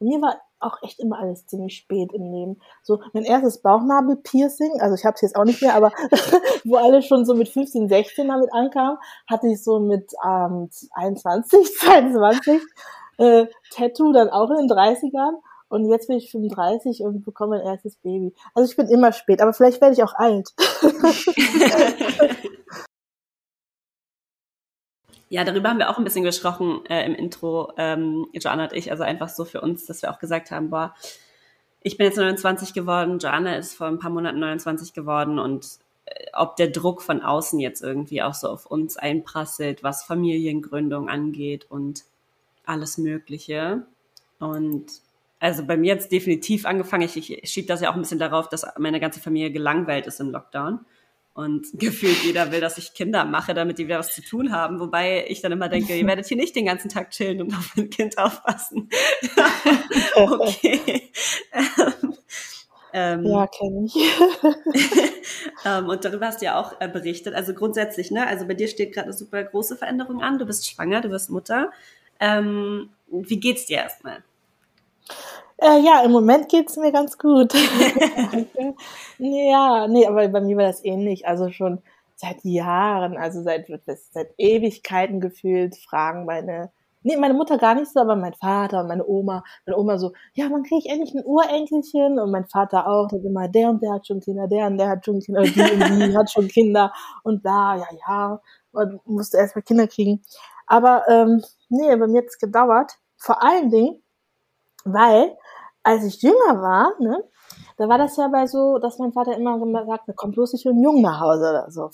Mir war auch echt immer alles ziemlich spät im Leben. So, mein erstes Bauchnabel-Piercing, also ich habe es jetzt auch nicht mehr, aber (laughs) wo alle schon so mit 15, 16 damit ankamen, hatte ich so mit ähm, 21, 22 (laughs) äh, Tattoo dann auch in den 30ern. Und jetzt bin ich 35 und bekomme mein erstes Baby. Also ich bin immer spät, aber vielleicht werde ich auch alt. (laughs) Ja, darüber haben wir auch ein bisschen gesprochen äh, im Intro, ähm, Joanna und ich, also einfach so für uns, dass wir auch gesagt haben, boah, ich bin jetzt 29 geworden, Joanna ist vor ein paar Monaten 29 geworden und äh, ob der Druck von außen jetzt irgendwie auch so auf uns einprasselt, was Familiengründung angeht und alles Mögliche. Und also bei mir jetzt definitiv angefangen, ich, ich schiebe das ja auch ein bisschen darauf, dass meine ganze Familie gelangweilt ist im Lockdown. Und gefühlt jeder will, dass ich Kinder mache, damit die wieder was zu tun haben. Wobei ich dann immer denke, ihr (laughs) werdet hier nicht den ganzen Tag chillen und auf ein Kind aufpassen. (laughs) okay. ähm, Ja, kenne ich. (laughs) ähm, und darüber hast du ja auch äh, berichtet. Also grundsätzlich, ne? Also bei dir steht gerade eine super große Veränderung an. Du bist schwanger, du wirst Mutter. Ähm, wie geht's dir erstmal? Äh, ja, im Moment geht's mir ganz gut. (laughs) ja, nee, aber bei mir war das ähnlich. Also schon seit Jahren, also seit, seit Ewigkeiten gefühlt, fragen meine, nee, meine Mutter gar nicht so, aber mein Vater und meine Oma, meine Oma so, ja, wann kriege ich endlich ein Urenkelchen? Und mein Vater auch, der immer, der und der hat schon Kinder, der und der hat schon Kinder, die und die hat schon Kinder und da, ja, ja, man musste erstmal Kinder kriegen. Aber ähm, nee, bei mir hat's gedauert. Vor allen Dingen, weil als ich jünger war, ne, da war das ja bei so, dass mein Vater immer gesagt hat, komm bloß nicht mit einem Jungen nach Hause oder so.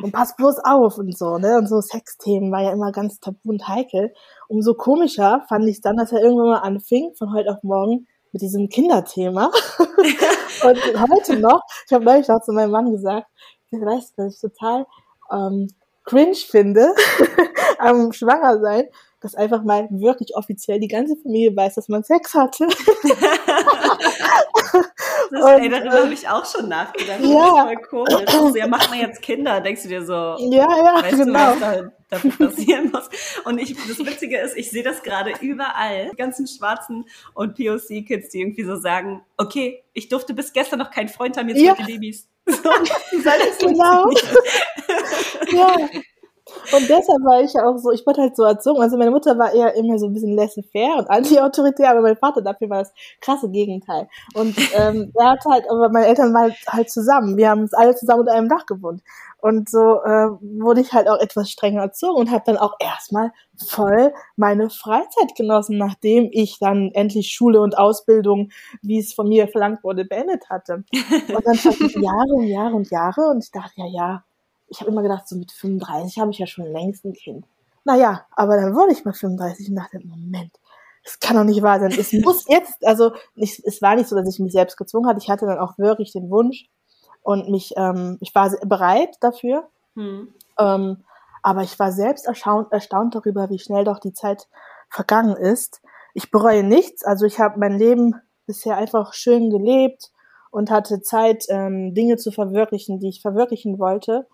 Und pass bloß auf und so, ne? Und so Sexthemen war ja immer ganz tabu und heikel. Umso komischer fand ich dann, dass er irgendwann mal anfing, von heute auf morgen, mit diesem Kinderthema. (laughs) und heute noch, ich habe neulich noch zu meinem Mann gesagt, weißt du, dass ich total ähm, cringe finde (laughs) am Schwangersein, dass einfach mal wirklich offiziell die ganze Familie weiß, dass man Sex hatte. (laughs) Das, Und, ey, darüber äh, habe ich auch schon nachgedacht. ja. Das ist voll komisch. Also, ja, macht man jetzt Kinder, denkst du dir so, ja, ja, weißt genau. du, was da dafür passieren muss. Und ich, das Witzige ist, ich sehe das gerade überall. Die ganzen schwarzen und POC-Kids, die irgendwie so sagen, okay, ich durfte bis gestern noch keinen Freund haben, jetzt Ja. mit den Babys. So, (laughs) (laughs) wie soll das Genau. ja. Und deshalb war ich ja auch so, ich wurde halt so erzogen. Also meine Mutter war eher immer so ein bisschen laissez-faire und (laughs) anti-autoritär, aber mein Vater dafür war das krasse Gegenteil. Und ähm, (laughs) er hat halt, aber meine Eltern waren halt zusammen. Wir haben alle zusammen unter einem Dach gewohnt. Und so äh, wurde ich halt auch etwas strenger erzogen und habe dann auch erstmal voll meine Freizeit genossen, nachdem ich dann endlich Schule und Ausbildung, wie es von mir verlangt wurde, beendet hatte. (laughs) Und dann ich Jahre und Jahre und Jahre und ich dachte, ja, ja, ich habe immer gedacht, so mit 35 habe ich ja schon längst ein Kind. Naja, aber dann wurde ich mal 35 und dachte, Moment, das kann doch nicht wahr sein. Es muss (laughs) jetzt, also nicht, es war nicht so, dass ich mich selbst gezwungen hatte. Ich hatte dann auch wirklich den Wunsch und mich, ähm, ich war bereit dafür. Hm. Ähm, aber ich war selbst erstaunt, erstaunt darüber, wie schnell doch die Zeit vergangen ist. Ich bereue nichts. Also ich habe mein Leben bisher einfach schön gelebt und hatte Zeit, ähm, Dinge zu verwirklichen, die ich verwirklichen wollte.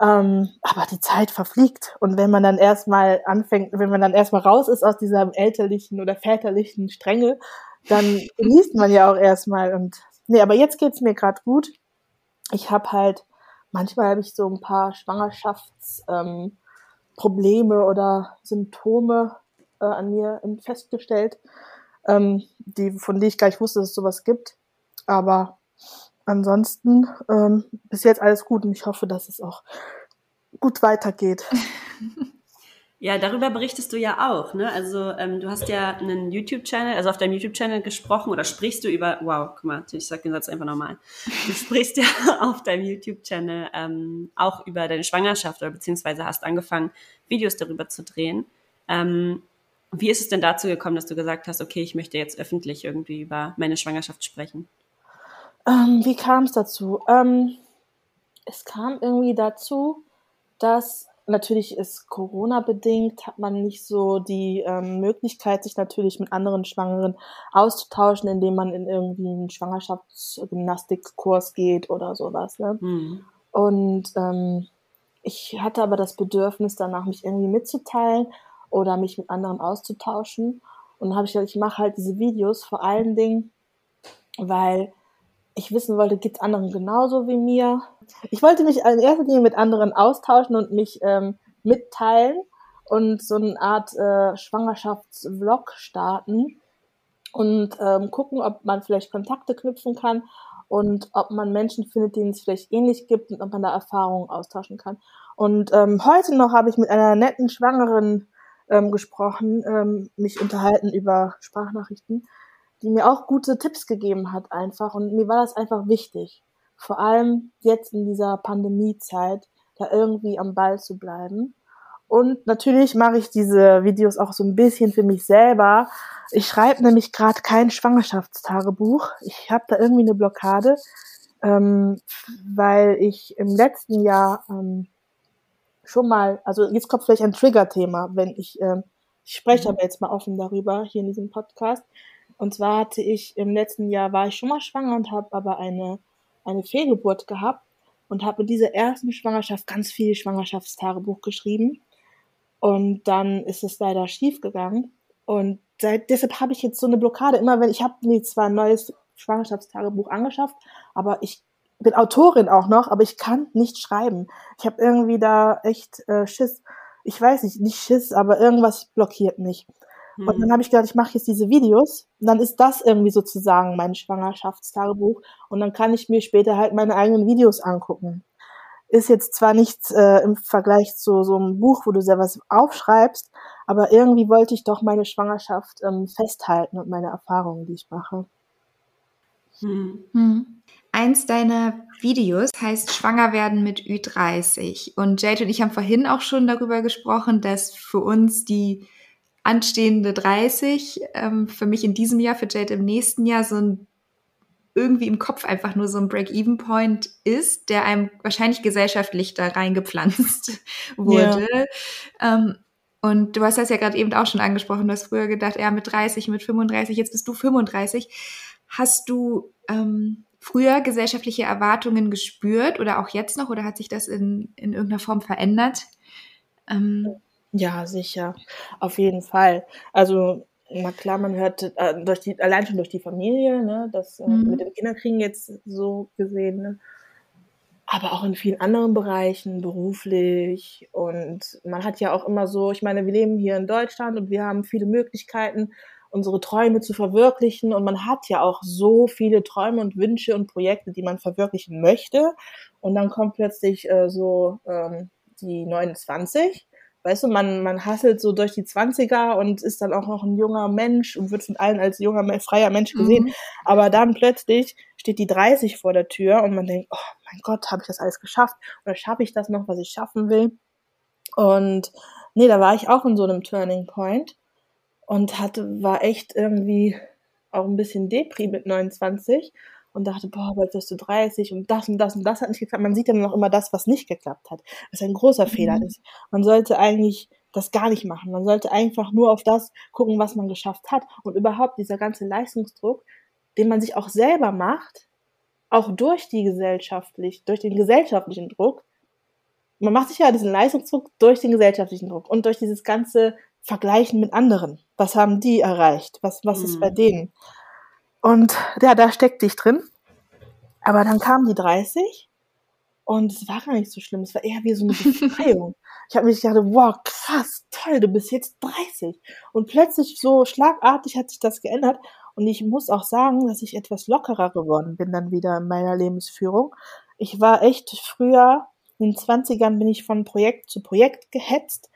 Ähm, aber die Zeit verfliegt. Und wenn man dann erstmal anfängt, wenn man dann erstmal raus ist aus dieser elterlichen oder väterlichen Strenge, dann (laughs) genießt man ja auch erstmal. Und nee, aber jetzt geht's mir gerade gut. Ich habe halt, manchmal habe ich so ein paar Schwangerschaftsprobleme ähm, oder Symptome äh, an mir festgestellt, ähm, die, von denen ich gar nicht wusste, dass es sowas gibt. Aber ansonsten ähm, bis jetzt alles gut und ich hoffe, dass es auch gut weitergeht. (laughs) Ja, darüber berichtest du ja auch, ne? Also ähm, du hast ja einen YouTube-Channel, also auf deinem YouTube-Channel gesprochen oder sprichst du über, wow, guck mal, ich sag den Satz einfach nochmal. Du sprichst ja (laughs) auf deinem YouTube-Channel ähm, auch über deine Schwangerschaft oder beziehungsweise hast angefangen, Videos darüber zu drehen. Ähm, wie ist es denn dazu gekommen, dass du gesagt hast, okay, ich möchte jetzt öffentlich irgendwie über meine Schwangerschaft sprechen? Ähm, wie kam es dazu? Ähm, es kam irgendwie dazu, dass natürlich ist Corona bedingt, hat man nicht so die ähm, Möglichkeit, sich natürlich mit anderen Schwangeren auszutauschen, indem man in irgendwie einen Schwangerschaftsgymnastikkurs geht oder sowas. Ne? Mhm. Und ähm, ich hatte aber das Bedürfnis danach, mich irgendwie mitzuteilen oder mich mit anderen auszutauschen. Und dann habe ich gesagt, ich mache halt diese Videos vor allen Dingen, weil ich wissen wollte, geht's anderen genauso wie mir? Ich wollte mich in erster Linie mit anderen austauschen und mich ähm, mitteilen und so eine Art äh, Schwangerschaftsvlog starten und ähm, gucken, ob man vielleicht Kontakte knüpfen kann und ob man Menschen findet, denen es vielleicht ähnlich gibt und ob man da Erfahrungen austauschen kann. Und ähm, heute noch habe ich mit einer netten Schwangeren ähm, gesprochen, ähm, mich unterhalten über Sprachnachrichten die mir auch gute Tipps gegeben hat einfach. Und mir war das einfach wichtig. Vor allem jetzt in dieser Pandemiezeit, da irgendwie am Ball zu bleiben. Und natürlich mache ich diese Videos auch so ein bisschen für mich selber. Ich schreibe nämlich gerade kein Schwangerschaftstagebuch. Ich habe da irgendwie eine Blockade, ähm, weil ich im letzten Jahr ähm, schon mal, also jetzt kommt vielleicht ein Trigger-Thema, wenn ich, ähm, ich spreche mhm. aber jetzt mal offen darüber hier in diesem Podcast. Und zwar hatte ich im letzten Jahr war ich schon mal schwanger und habe aber eine eine Fehlgeburt gehabt und habe mit dieser ersten Schwangerschaft ganz viel Schwangerschaftstagebuch geschrieben. Und dann ist es leider schief gegangen. Und seit, deshalb habe ich jetzt so eine Blockade. Immer wenn ich habe mir zwar ein neues Schwangerschaftstagebuch angeschafft, aber ich bin Autorin auch noch, aber ich kann nicht schreiben. Ich habe irgendwie da echt äh, Schiss. Ich weiß nicht, nicht Schiss, aber irgendwas blockiert mich. Und dann mhm. habe ich gedacht, ich mache jetzt diese Videos und dann ist das irgendwie sozusagen mein Schwangerschaftstagebuch und dann kann ich mir später halt meine eigenen Videos angucken. Ist jetzt zwar nichts äh, im Vergleich zu so einem Buch, wo du selber was aufschreibst, aber irgendwie wollte ich doch meine Schwangerschaft ähm, festhalten und meine Erfahrungen, die ich mache. Hm. Hm. Eins deiner Videos heißt Schwanger werden mit Ü30. Und Jade und ich haben vorhin auch schon darüber gesprochen, dass für uns die anstehende 30, ähm, für mich in diesem Jahr, für Jade im nächsten Jahr so ein irgendwie im Kopf einfach nur so ein Break-Even-Point ist, der einem wahrscheinlich gesellschaftlich da reingepflanzt (laughs) wurde. Ja. Ähm, und du hast das ja gerade eben auch schon angesprochen, du hast früher gedacht, ja, mit 30, mit 35, jetzt bist du 35. Hast du ähm, früher gesellschaftliche Erwartungen gespürt oder auch jetzt noch oder hat sich das in, in irgendeiner Form verändert? Ähm, ja, sicher. Auf jeden Fall. Also, na klar, man hört äh, durch die, allein schon durch die Familie, ne, das äh, mhm. mit dem Kinderkriegen jetzt so gesehen, ne, aber auch in vielen anderen Bereichen, beruflich. Und man hat ja auch immer so, ich meine, wir leben hier in Deutschland und wir haben viele Möglichkeiten, unsere Träume zu verwirklichen. Und man hat ja auch so viele Träume und Wünsche und Projekte, die man verwirklichen möchte. Und dann kommt plötzlich äh, so ähm, die 29 weißt du, man, man hasselt so durch die Zwanziger und ist dann auch noch ein junger Mensch und wird von allen als junger, freier Mensch gesehen. Mhm. Aber dann plötzlich steht die 30 vor der Tür und man denkt, oh mein Gott, habe ich das alles geschafft? Oder schaffe ich das noch, was ich schaffen will? Und nee, da war ich auch in so einem Turning Point und hatte, war echt irgendwie auch ein bisschen Depri mit 29 und dachte, boah, bald wirst du 30 und das und das und das hat nicht geklappt. Man sieht dann noch immer das, was nicht geklappt hat, was ein großer mhm. Fehler ist. Man sollte eigentlich das gar nicht machen. Man sollte einfach nur auf das gucken, was man geschafft hat. Und überhaupt dieser ganze Leistungsdruck, den man sich auch selber macht, auch durch die gesellschaftlich, durch den gesellschaftlichen Druck. Man macht sich ja diesen Leistungsdruck durch den gesellschaftlichen Druck und durch dieses ganze Vergleichen mit anderen. Was haben die erreicht? Was, was mhm. ist bei mhm. denen? Und ja, da steckte ich drin. Aber dann kamen die 30 und es war gar nicht so schlimm. Es war eher wie so eine (laughs) Befreiung. ich habe mich gedacht, wow, krass, toll, du bist jetzt 30. Und plötzlich so schlagartig hat sich das geändert. Und ich muss auch sagen, dass ich etwas lockerer geworden bin dann wieder in meiner Lebensführung. Ich war echt früher, in den 20ern bin ich von Projekt zu Projekt gehetzt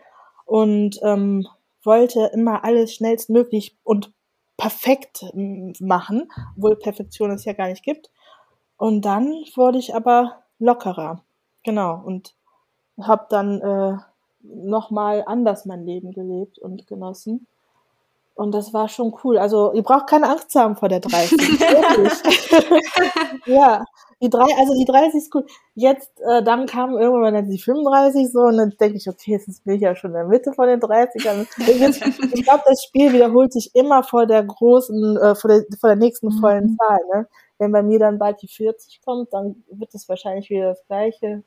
und ähm, wollte immer alles schnellstmöglich und perfekt machen, obwohl Perfektion es ja gar nicht gibt. Und dann wurde ich aber lockerer. Genau. Und habe dann äh, nochmal anders mein Leben gelebt und genossen. Und das war schon cool. Also ihr braucht keine Angst zu haben vor der 30. (laughs) (laughs) ja, die drei, also die 30 ist cool. Jetzt, äh, dann kam irgendwann dann die 35 so und dann denke ich, okay, jetzt bin ich ja schon in der Mitte von den 30ern. (laughs) ich glaube, das Spiel wiederholt sich immer vor der großen, äh, vor der, vor der nächsten mhm. vollen Zahl. Ne? Wenn bei mir dann bald die 40 kommt, dann wird es wahrscheinlich wieder das gleiche.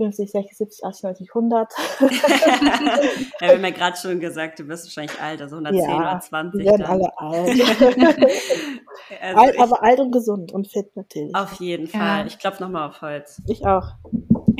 50, 60, 70, 80, 90, 100. ja, wir haben ja gerade schon gesagt, du bist wahrscheinlich alt, also 110 ja, oder 20. Wir werden dann. alle alt. (laughs) also alt ich, aber alt und gesund und fit natürlich. Auf jeden Fall. Ich klopfe nochmal auf Holz. Ich auch.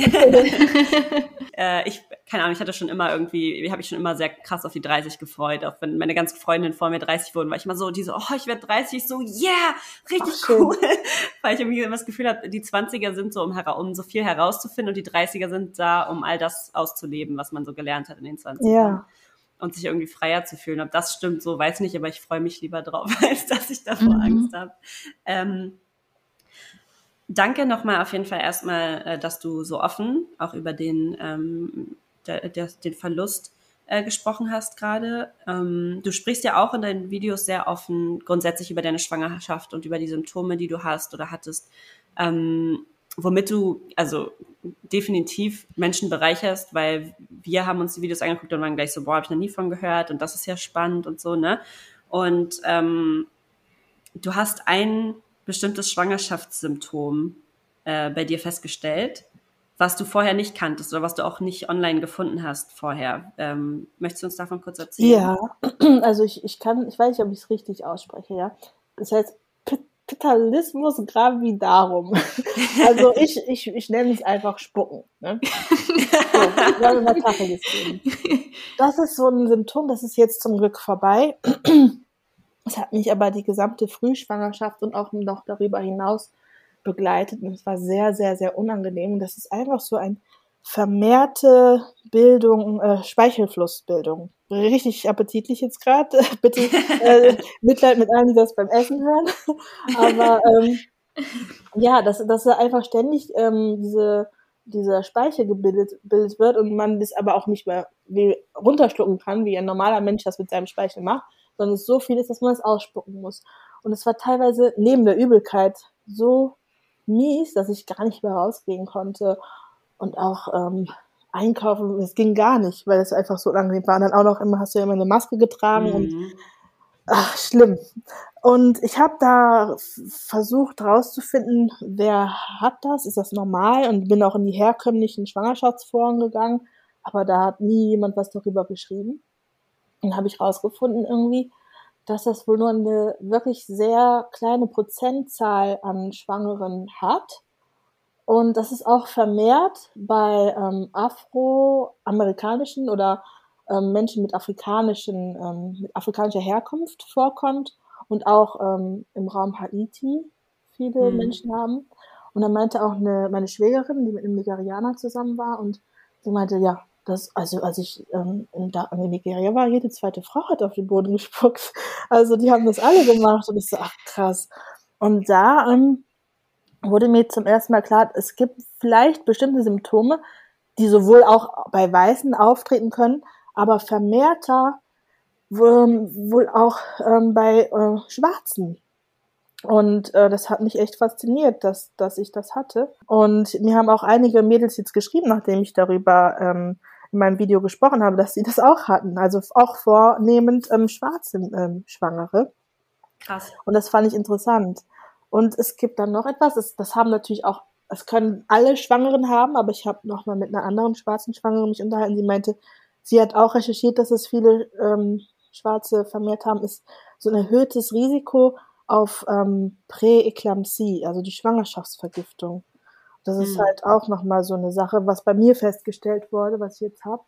(laughs) äh, ich, keine Ahnung, ich hatte schon immer irgendwie, habe ich schon immer sehr krass auf die 30 gefreut, auch wenn meine ganzen Freundinnen vor mir 30 wurden, war ich immer so, die so, oh, ich werde 30, so, yeah, richtig Ach, cool. (laughs) Weil ich irgendwie immer das Gefühl habe, die 20er sind so, um, um so viel herauszufinden und die 30er sind da, um all das auszuleben, was man so gelernt hat in den 20ern. Ja und sich irgendwie freier zu fühlen. Ob das stimmt, so weiß nicht, aber ich freue mich lieber drauf, (laughs) als dass ich davor mhm. Angst habe. Ähm, danke nochmal auf jeden Fall erstmal, äh, dass du so offen auch über den, ähm, der, der, den Verlust äh, gesprochen hast gerade. Ähm, du sprichst ja auch in deinen Videos sehr offen grundsätzlich über deine Schwangerschaft und über die Symptome, die du hast oder hattest, ähm, womit du also definitiv Menschen bereicherst, weil wir haben uns die Videos angeguckt und waren gleich so, boah, habe ich noch nie von gehört und das ist ja spannend und so, ne? Und ähm, du hast einen bestimmtes Schwangerschaftssymptom äh, bei dir festgestellt, was du vorher nicht kanntest oder was du auch nicht online gefunden hast vorher. Ähm, möchtest du uns davon kurz erzählen? Ja, (clears throat) also ich, ich kann, ich weiß nicht, ob ich es richtig ausspreche, ja. Das heißt Kapitalismus gravidarum. (laughs) Also ich, ich, ich nenne es einfach Spucken. Ne? So, (laughs) Das ist so ein Symptom, das ist jetzt zum Glück vorbei. Es hat mich aber die gesamte Frühschwangerschaft und auch noch darüber hinaus begleitet und es war sehr, sehr, sehr unangenehm. Und das ist einfach so ein vermehrte Bildung, äh, Speichelflussbildung. Richtig appetitlich jetzt gerade. (laughs) Bitte äh, (laughs) Mitleid mit allen, die das beim Essen hören. Aber ähm, ja, dass, dass einfach ständig ähm, diese dieser Speichel gebildet, gebildet wird und man das aber auch nicht mehr wie runterschlucken kann, wie ein normaler Mensch das mit seinem Speichel macht, sondern es so viel ist, dass man es ausspucken muss. Und es war teilweise neben der Übelkeit so mies, dass ich gar nicht mehr rausgehen konnte und auch ähm, einkaufen, es ging gar nicht, weil es einfach so unangenehm war. Und dann auch noch immer hast du ja immer eine Maske getragen mhm. und ach, schlimm. Und ich habe da versucht rauszufinden, wer hat das, ist das normal und bin auch in die herkömmlichen Schwangerschaftsforen gegangen, aber da hat nie jemand was darüber geschrieben. Dann habe ich rausgefunden irgendwie, dass das wohl nur eine wirklich sehr kleine Prozentzahl an Schwangeren hat. Und das ist auch vermehrt bei ähm, afroamerikanischen oder ähm, Menschen mit afrikanischen, ähm, mit afrikanischer Herkunft vorkommt und auch ähm, im Raum Haiti viele Mhm. Menschen haben. Und dann meinte auch eine, meine Schwägerin, die mit einem Nigerianer zusammen war, und sie meinte, ja, das, also als ich ähm, in, da, in Nigeria war, jede zweite Frau hat auf den Boden gespuckt. (laughs) Also die haben das alle gemacht und ich so, ach krass. Und da ähm, wurde mir zum ersten Mal klar, es gibt vielleicht bestimmte Symptome, die sowohl auch bei Weißen auftreten können, aber vermehrter wohl, wohl auch ähm, bei äh, Schwarzen. Und äh, das hat mich echt fasziniert, dass, dass ich das hatte. Und mir haben auch einige Mädels jetzt geschrieben, nachdem ich darüber ähm, in meinem Video gesprochen habe, dass sie das auch hatten. Also auch vornehmend ähm, schwarze ähm, Schwangere. Krass. Und das fand ich interessant. Und es gibt dann noch etwas, das, das haben natürlich auch, es können alle Schwangeren haben, aber ich habe noch mal mit einer anderen schwarzen Schwangeren mich unterhalten. Sie meinte, sie hat auch recherchiert, dass es viele ähm, Schwarze vermehrt haben, ist so ein erhöhtes Risiko auf ähm, Präeklampsie, also die Schwangerschaftsvergiftung. Das ist Mhm. halt auch noch mal so eine Sache, was bei mir festgestellt wurde, was ich jetzt habe,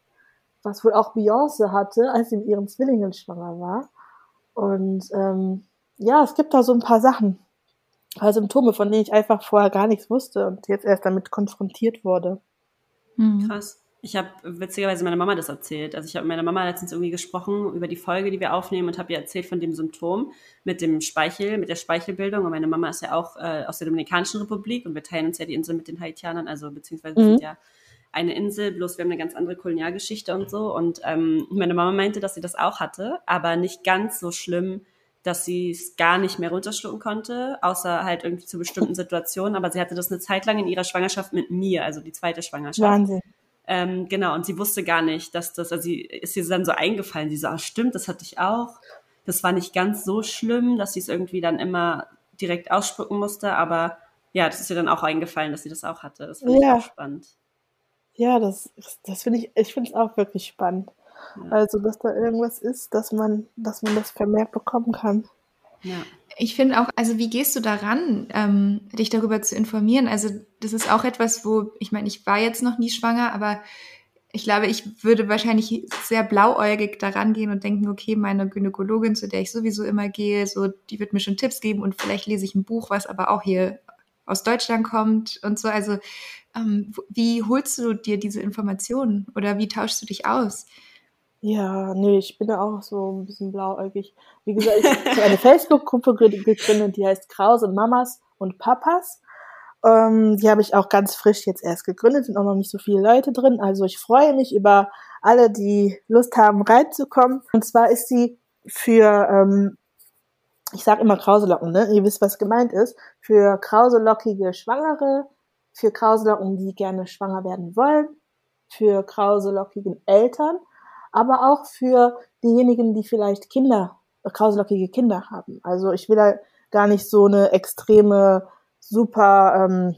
was wohl auch Beyoncé hatte, als sie mit ihren Zwillingen schwanger war. Und ähm, ja, es gibt da so ein paar Sachen, also Symptome, von denen ich einfach vorher gar nichts wusste und jetzt erst damit konfrontiert wurde. Mhm. Krass. Ich habe witzigerweise meiner Mama das erzählt. Also ich habe mit meiner Mama letztens irgendwie gesprochen über die Folge, die wir aufnehmen und habe ihr erzählt von dem Symptom mit dem Speichel, mit der Speichelbildung. Und meine Mama ist ja auch äh, aus der Dominikanischen Republik und wir teilen uns ja die Insel mit den Haitianern, also beziehungsweise Mhm. sind ja eine Insel, bloß wir haben eine ganz andere Kolonialgeschichte und so. Und ähm, meine Mama meinte, dass sie das auch hatte, aber nicht ganz so schlimm, dass sie es gar nicht mehr runterschlucken konnte, außer halt irgendwie zu bestimmten (laughs) Situationen. Aber sie hatte das eine Zeit lang in ihrer Schwangerschaft mit mir, also die zweite Schwangerschaft. Wahnsinn. Ähm, genau, und sie wusste gar nicht, dass das, also sie ist ihr dann so eingefallen. Sie so, ah, stimmt, das hatte ich auch. Das war nicht ganz so schlimm, dass sie es irgendwie dann immer direkt ausspucken musste, aber ja, das ist ihr dann auch eingefallen, dass sie das auch hatte. Das finde Ja. ich auch spannend. Ja, das, das finde ich, ich finde es auch wirklich spannend. Ja. Also, dass da irgendwas ist, dass man, dass man das vermehrt bekommen kann. Ja. Ich finde auch, also wie gehst du daran, ähm, dich darüber zu informieren? Also das ist auch etwas, wo, ich meine, ich war jetzt noch nie schwanger, aber ich glaube, ich würde wahrscheinlich sehr blauäugig daran gehen und denken, okay, meine Gynäkologin, zu der ich sowieso immer gehe, so, die wird mir schon Tipps geben und vielleicht lese ich ein Buch, was aber auch hier aus Deutschland kommt und so. Also ähm, wie holst du dir diese Informationen oder wie tauschst du dich aus? Ja, nee, ich bin da auch so ein bisschen blauäugig. Wie gesagt, ich habe eine (laughs) Facebook-Gruppe ge- gegründet, die heißt Krause Mamas und Papas. Ähm, die habe ich auch ganz frisch jetzt erst gegründet, sind auch noch nicht so viele Leute drin. Also ich freue mich über alle, die Lust haben, reinzukommen. Und zwar ist sie für, ähm, ich sage immer Krauselocken, ne? Ihr wisst, was gemeint ist. Für krauselockige Schwangere, für Krauselocken, die gerne schwanger werden wollen, für krauselockigen Eltern, aber auch für diejenigen, die vielleicht Kinder, krauselockige Kinder haben. Also ich will da gar nicht so eine extreme, super ähm,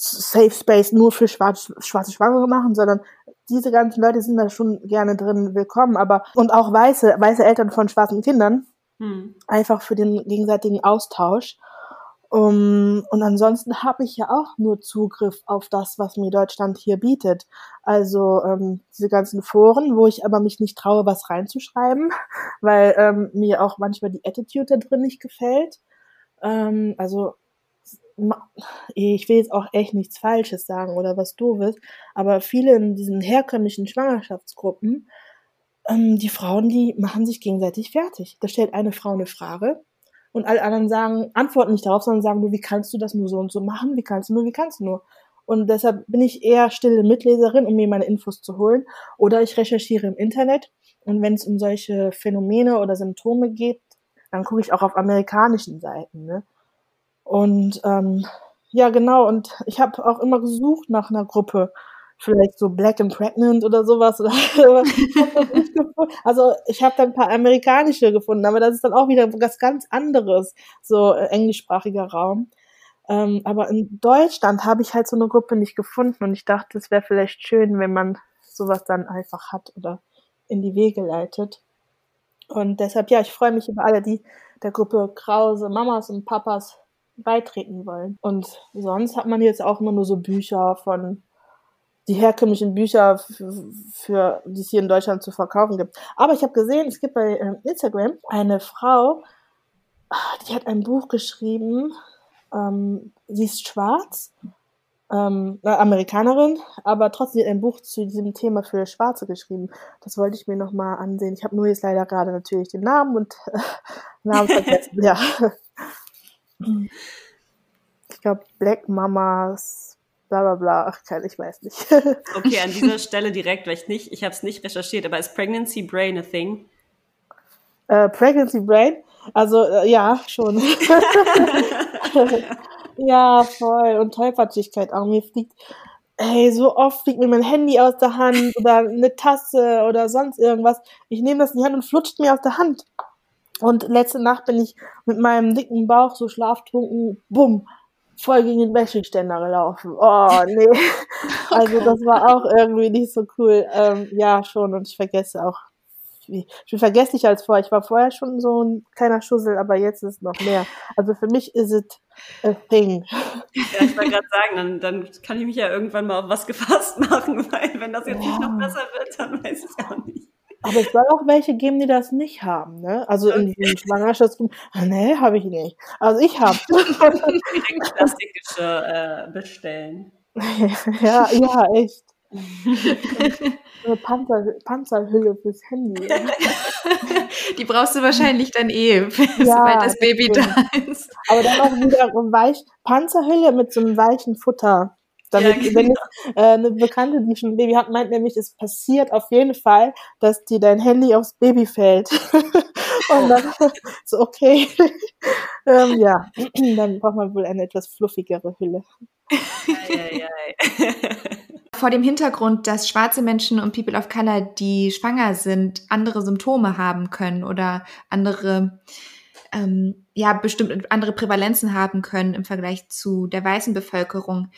Safe Space nur für schwarz, schwarze Schwangere machen, sondern diese ganzen Leute sind da schon gerne drin willkommen, aber und auch weiße, weiße Eltern von schwarzen Kindern, Hm. einfach für den gegenseitigen Austausch. Um, und ansonsten habe ich ja auch nur Zugriff auf das, was mir Deutschland hier bietet. Also ähm, diese ganzen Foren, wo ich aber mich nicht traue, was reinzuschreiben, (laughs) weil ähm, mir auch manchmal die Attitude da drin nicht gefällt. Ähm, also ich will jetzt auch echt nichts Falsches sagen oder was doofes, aber viele in diesen herkömmlichen Schwangerschaftsgruppen, ähm, die Frauen, die machen sich gegenseitig fertig. Da stellt eine Frau eine Frage und alle anderen sagen, antworten nicht darauf, sondern sagen nur, wie kannst du das nur so und so machen? Wie kannst du nur, wie kannst du nur? Und deshalb bin ich eher stille Mitleserin, um mir meine Infos zu holen. Oder ich recherchiere im Internet. Und wenn es um solche Phänomene oder Symptome geht, dann gucke ich auch auf amerikanischen Seiten. Ne? Und ähm, ja, genau. Und ich habe auch immer gesucht nach einer Gruppe, vielleicht so Black and Pregnant oder sowas. (laughs) Also ich habe dann ein paar amerikanische gefunden, aber das ist dann auch wieder was ganz anderes, so äh, englischsprachiger Raum. Ähm, aber in Deutschland habe ich halt so eine Gruppe nicht gefunden und ich dachte, es wäre vielleicht schön, wenn man sowas dann einfach hat oder in die Wege leitet. Und deshalb, ja, ich freue mich über alle, die der Gruppe Krause Mamas und Papas beitreten wollen. Und sonst hat man jetzt auch immer nur so Bücher von die herkömmlichen Bücher, für, die es hier in Deutschland zu verkaufen gibt. Aber ich habe gesehen, es gibt bei ähm, Instagram eine Frau, ah, die hat ein Buch geschrieben, ähm, sie ist schwarz, ähm, Amerikanerin, aber trotzdem ein Buch zu diesem Thema für Schwarze geschrieben. Das wollte ich mir nochmal ansehen. Ich habe nur jetzt leider gerade natürlich den Namen und äh, (laughs) Namen (laughs) vergessen. ja. Ich glaube Black Mamas bla bla bla, ach kein, ich weiß nicht. (laughs) okay, an dieser (laughs) Stelle direkt, weil ich nicht, ich habe es nicht recherchiert, aber ist Pregnancy Brain a thing? Äh, Pregnancy Brain? Also äh, ja, schon. (laughs) ja, voll. Und Tollpatschigkeit auch. Mir fliegt, hey, so oft fliegt mir mein Handy aus der Hand oder eine Tasse oder sonst irgendwas. Ich nehme das in die Hand und flutscht mir aus der Hand. Und letzte Nacht bin ich mit meinem dicken Bauch so schlaftrunken, bumm, voll gegen den Wäscheständer gelaufen. Oh, nee. (laughs) (laughs) Also das war auch irgendwie nicht so cool. Ähm, ja, schon. Und ich vergesse auch. Ich bin vergesslicher als vorher. Ich war vorher schon so ein kleiner Schussel, aber jetzt ist es noch mehr. Also für mich ist es a thing. Ja, ich wollte gerade sagen, dann, dann kann ich mich ja irgendwann mal auf was (laughs) gefasst machen, weil wenn das jetzt ja. nicht noch besser wird, dann weiß ich auch nicht. Aber es soll auch welche geben, die das nicht haben, ne? Also in diesem Schwangerschaftsraum. Ah, nee, habe ich nicht. Also ich habe. Direkt (laughs) Plastikgeschirr äh, bestellen. (laughs) ja, ja, echt. (laughs) Eine Panzer, Panzerhülle fürs Handy. Die brauchst du wahrscheinlich dann eh, ja, sobald das Baby das da ist. Aber dann auch wieder weich, Panzerhülle mit so einem weichen Futter. Damit, ja, genau. wenn ich, äh, eine Bekannte, die schon ein Baby hat, meint nämlich, es passiert auf jeden Fall, dass dir dein Handy aufs Baby fällt. (laughs) Und dann (laughs) so, okay. (laughs) ähm, ja, (clears throat) dann braucht man wohl eine etwas fluffigere Hülle. Vor dem Hintergrund, dass schwarze Menschen und People of Color, die schwanger sind, andere Symptome haben können oder andere ähm, ja bestimmt andere Prävalenzen haben können im Vergleich zu der weißen Bevölkerung.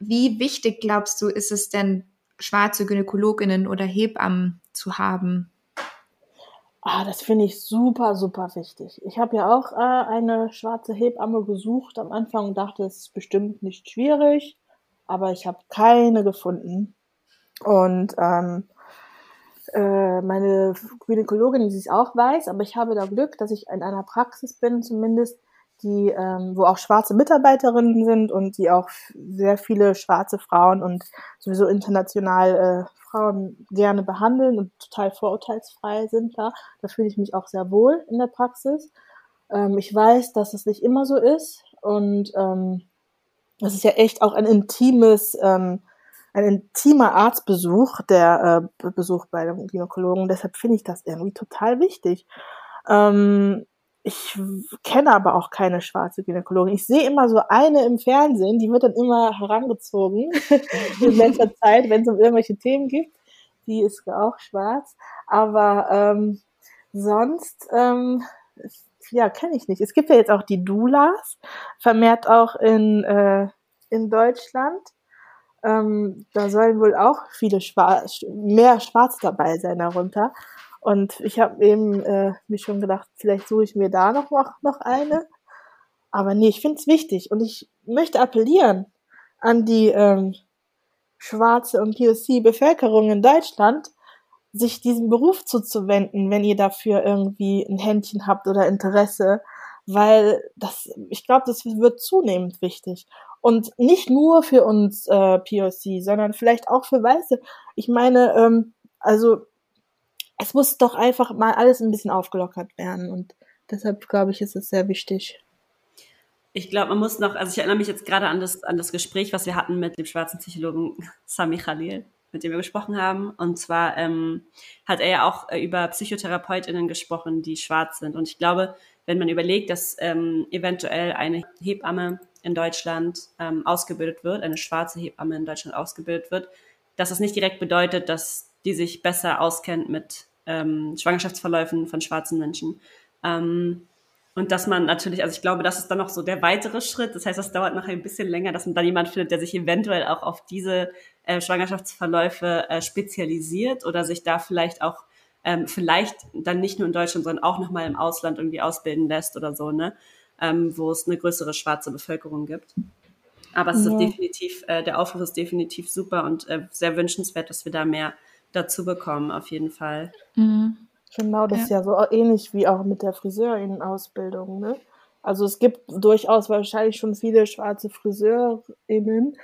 Wie wichtig glaubst du, ist es denn, schwarze Gynäkologinnen oder Hebammen zu haben? Ah, das finde ich super, super wichtig. Ich habe ja auch äh, eine schwarze Hebamme gesucht am Anfang und dachte, es ist bestimmt nicht schwierig, aber ich habe keine gefunden. Und ähm, äh, meine Gynäkologin, die es auch weiß, aber ich habe da Glück, dass ich in einer Praxis bin, zumindest, die, ähm, wo auch schwarze Mitarbeiterinnen sind und die auch sehr viele schwarze Frauen und sowieso international äh, Frauen gerne behandeln und total vorurteilsfrei sind da. Da fühle ich mich auch sehr wohl in der Praxis. Ähm, ich weiß, dass es nicht immer so ist und ähm, das ist ja echt auch ein intimes, ähm, ein intimer Arztbesuch, der äh, Besuch bei dem Gynäkologen. Deshalb finde ich das irgendwie total wichtig. Ähm, ich kenne aber auch keine schwarze Gynäkologin. Ich sehe immer so eine im Fernsehen, die wird dann immer herangezogen (laughs) in letzter Zeit, wenn es um irgendwelche Themen geht. Die ist auch schwarz. Aber ähm, sonst, ähm, ja, kenne ich nicht. Es gibt ja jetzt auch die Doulas, vermehrt auch in, äh, in Deutschland. Ähm, da sollen wohl auch viele Schwarz, mehr Schwarz dabei sein darunter. Und ich habe eben äh, mir schon gedacht, vielleicht suche ich mir da noch, noch, noch eine. Aber nee, ich finde es wichtig und ich möchte appellieren an die ähm, schwarze und POC-Bevölkerung in Deutschland, sich diesem Beruf zuzuwenden, wenn ihr dafür irgendwie ein Händchen habt oder Interesse, weil das, ich glaube, das wird zunehmend wichtig. Und nicht nur für uns äh, POC, sondern vielleicht auch für Weiße. Ich meine, ähm, also es muss doch einfach mal alles ein bisschen aufgelockert werden. Und deshalb glaube ich, ist es sehr wichtig. Ich glaube, man muss noch, also ich erinnere mich jetzt gerade an das, an das Gespräch, was wir hatten mit dem schwarzen Psychologen (laughs) Sami Khalil, mit dem wir gesprochen haben. Und zwar ähm, hat er ja auch äh, über PsychotherapeutInnen gesprochen, die schwarz sind. Und ich glaube, wenn man überlegt, dass ähm, eventuell eine Hebamme in Deutschland ähm, ausgebildet wird, eine schwarze Hebamme in Deutschland ausgebildet wird, dass das nicht direkt bedeutet, dass die sich besser auskennt mit ähm, Schwangerschaftsverläufen von schwarzen Menschen. Ähm, und dass man natürlich, also ich glaube, das ist dann noch so der weitere Schritt. Das heißt, das dauert noch ein bisschen länger, dass man dann jemand findet, der sich eventuell auch auf diese äh, Schwangerschaftsverläufe äh, spezialisiert oder sich da vielleicht auch ähm, vielleicht dann nicht nur in Deutschland, sondern auch nochmal im Ausland irgendwie ausbilden lässt oder so, ne? ähm, wo es eine größere schwarze Bevölkerung gibt. Aber es Ja. ist definitiv, äh, der Aufruf ist definitiv super und äh, sehr wünschenswert, dass wir da mehr dazu bekommen, auf jeden Fall. Mhm. Genau, das ist ja so ähnlich wie auch mit der Friseurinnen-Ausbildung, ne? Also es gibt durchaus wahrscheinlich schon viele schwarze Friseurinnen,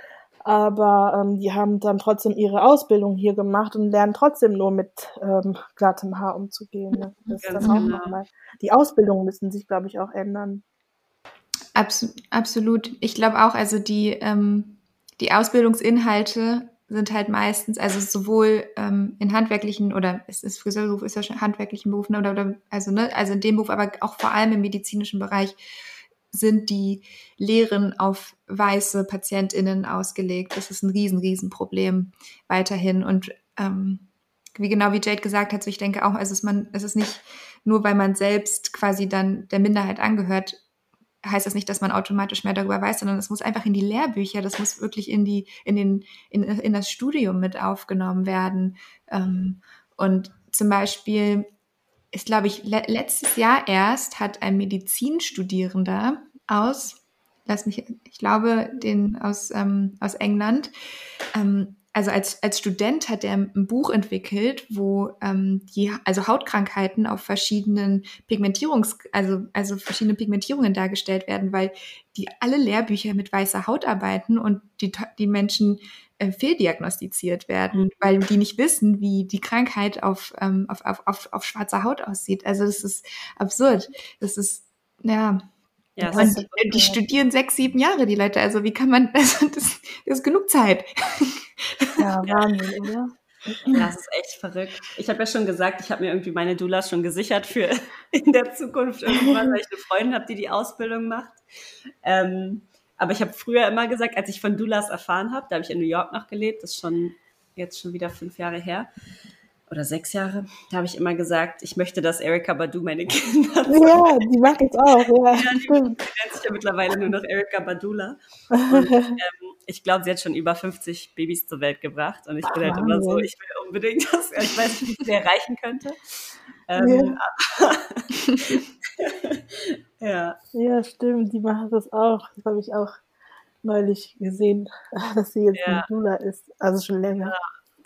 aber ähm, die haben dann trotzdem ihre Ausbildung hier gemacht und lernen trotzdem nur mit ähm, glattem Haar umzugehen. Ne? Das ist dann auch genau. nochmal. Die Ausbildungen müssen sich, glaube ich, auch ändern. Abs absolut. Ich glaube auch, also die, ähm, die Ausbildungsinhalte sind halt meistens, also sowohl ähm, in handwerklichen oder es ist Friseurberuf, ist ja schon handwerklichen Berufen oder, oder also ne, also in dem Beruf, aber auch vor allem im medizinischen Bereich sind die Lehren auf weiße PatientInnen ausgelegt. Das ist ein riesen, riesen Problem weiterhin. Und ähm, wie genau wie Jade gesagt hat, so ich denke auch, also es, man, es ist nicht nur, weil man selbst quasi dann der Minderheit angehört, heißt das nicht, dass man automatisch mehr darüber weiß, sondern es muss einfach in die Lehrbücher, das muss wirklich in die, in den, in, in das Studium mit aufgenommen werden. Ähm, und zum Beispiel ist, glaube ich, le letztes Jahr erst hat ein Medizinstudierender aus, lass mich, ich glaube, den aus, ähm, aus England, ähm, also als, als Student hat er ein Buch entwickelt, wo ähm, die, also Hautkrankheiten auf verschiedenen Pigmentierungs, also, also verschiedene Pigmentierungen dargestellt werden, weil die alle Lehrbücher mit weißer Haut arbeiten und die, die Menschen äh, fehldiagnostiziert werden, weil die nicht wissen, wie die Krankheit auf, ähm, auf, auf, auf, auf schwarzer Haut aussieht. Also das ist absurd. Das ist, ja, Ja, und ist, die, die studieren sechs, sieben Jahre, die Leute. Also wie kann man, (laughs) also das, das ist genug Zeit. (laughs) Ja, Wahnsinn, oder? ja, es ist echt verrückt. Ich habe ja schon gesagt, ich habe mir irgendwie meine Doulas schon gesichert für (laughs) in der Zukunft irgendwann, weil ich eine Freundin habe, die die Ausbildung macht. Ähm, aber ich habe früher immer gesagt, als ich von Doulas erfahren habe, da habe ich in New York noch gelebt, das ist schon jetzt schon wieder fünf Jahre her oder sechs Jahre, da habe ich immer gesagt, ich möchte, dass Erika Badu meine (laughs) Kinder Ja, die macht es auch, ja, Ja, die, nennt sich ja mittlerweile nur noch Erika Badula. Und, ähm, ich glaube, sie hat schon über 50 Babys zur Welt gebracht. Und ich bin halt immer so, ich will unbedingt das, ich weiß nicht, wie ich sie erreichen könnte. Ähm, aber, (laughs) ja, Ja, stimmt, die macht das auch. Das habe ich auch neulich gesehen, (laughs) dass sie jetzt Ja. ein Dula ist. Also schon länger.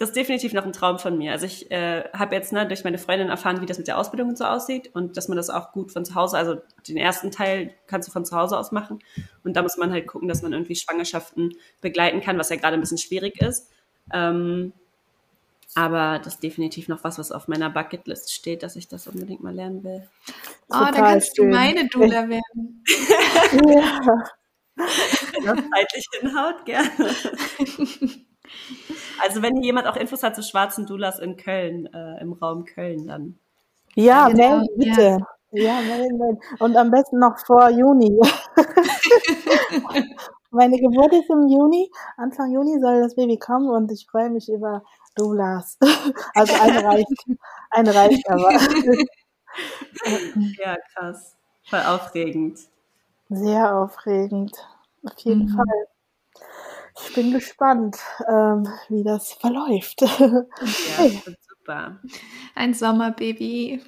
Das ist definitiv noch ein Traum von mir. Also ich äh, habe jetzt ne, durch meine Freundin erfahren, wie das mit der Ausbildung und so aussieht und dass man das auch gut von zu Hause, also den ersten Teil kannst du von zu Hause aus machen und da muss man halt gucken, dass man irgendwie Schwangerschaften begleiten kann, was ja gerade ein bisschen schwierig ist. Ähm, aber das ist definitiv noch was, was auf meiner Bucketlist steht, dass ich das unbedingt mal lernen will. Oh, dann Total kannst du schön. meine Dula werden. Ja, Wenn das (laughs) zeitlich hinhaut, gerne. (laughs) Also wenn hier jemand auch Infos hat zu schwarzen Doulas in Köln, äh, im Raum Köln, dann ja Genau, melden, bitte. Ja, melden, melden. Und am besten noch vor Juni. (laughs) Meine Geburt ist im Juni. Anfang Juni soll das Baby kommen und ich freue mich über Doulas. (laughs) Also eine reicht. Eine reicht aber. (laughs) ja, krass. Voll aufregend. Sehr aufregend. Auf jeden Mhm. Fall. Ich bin gespannt, ähm, wie das verläuft. (laughs) Ja, wird super. Ein Sommerbaby.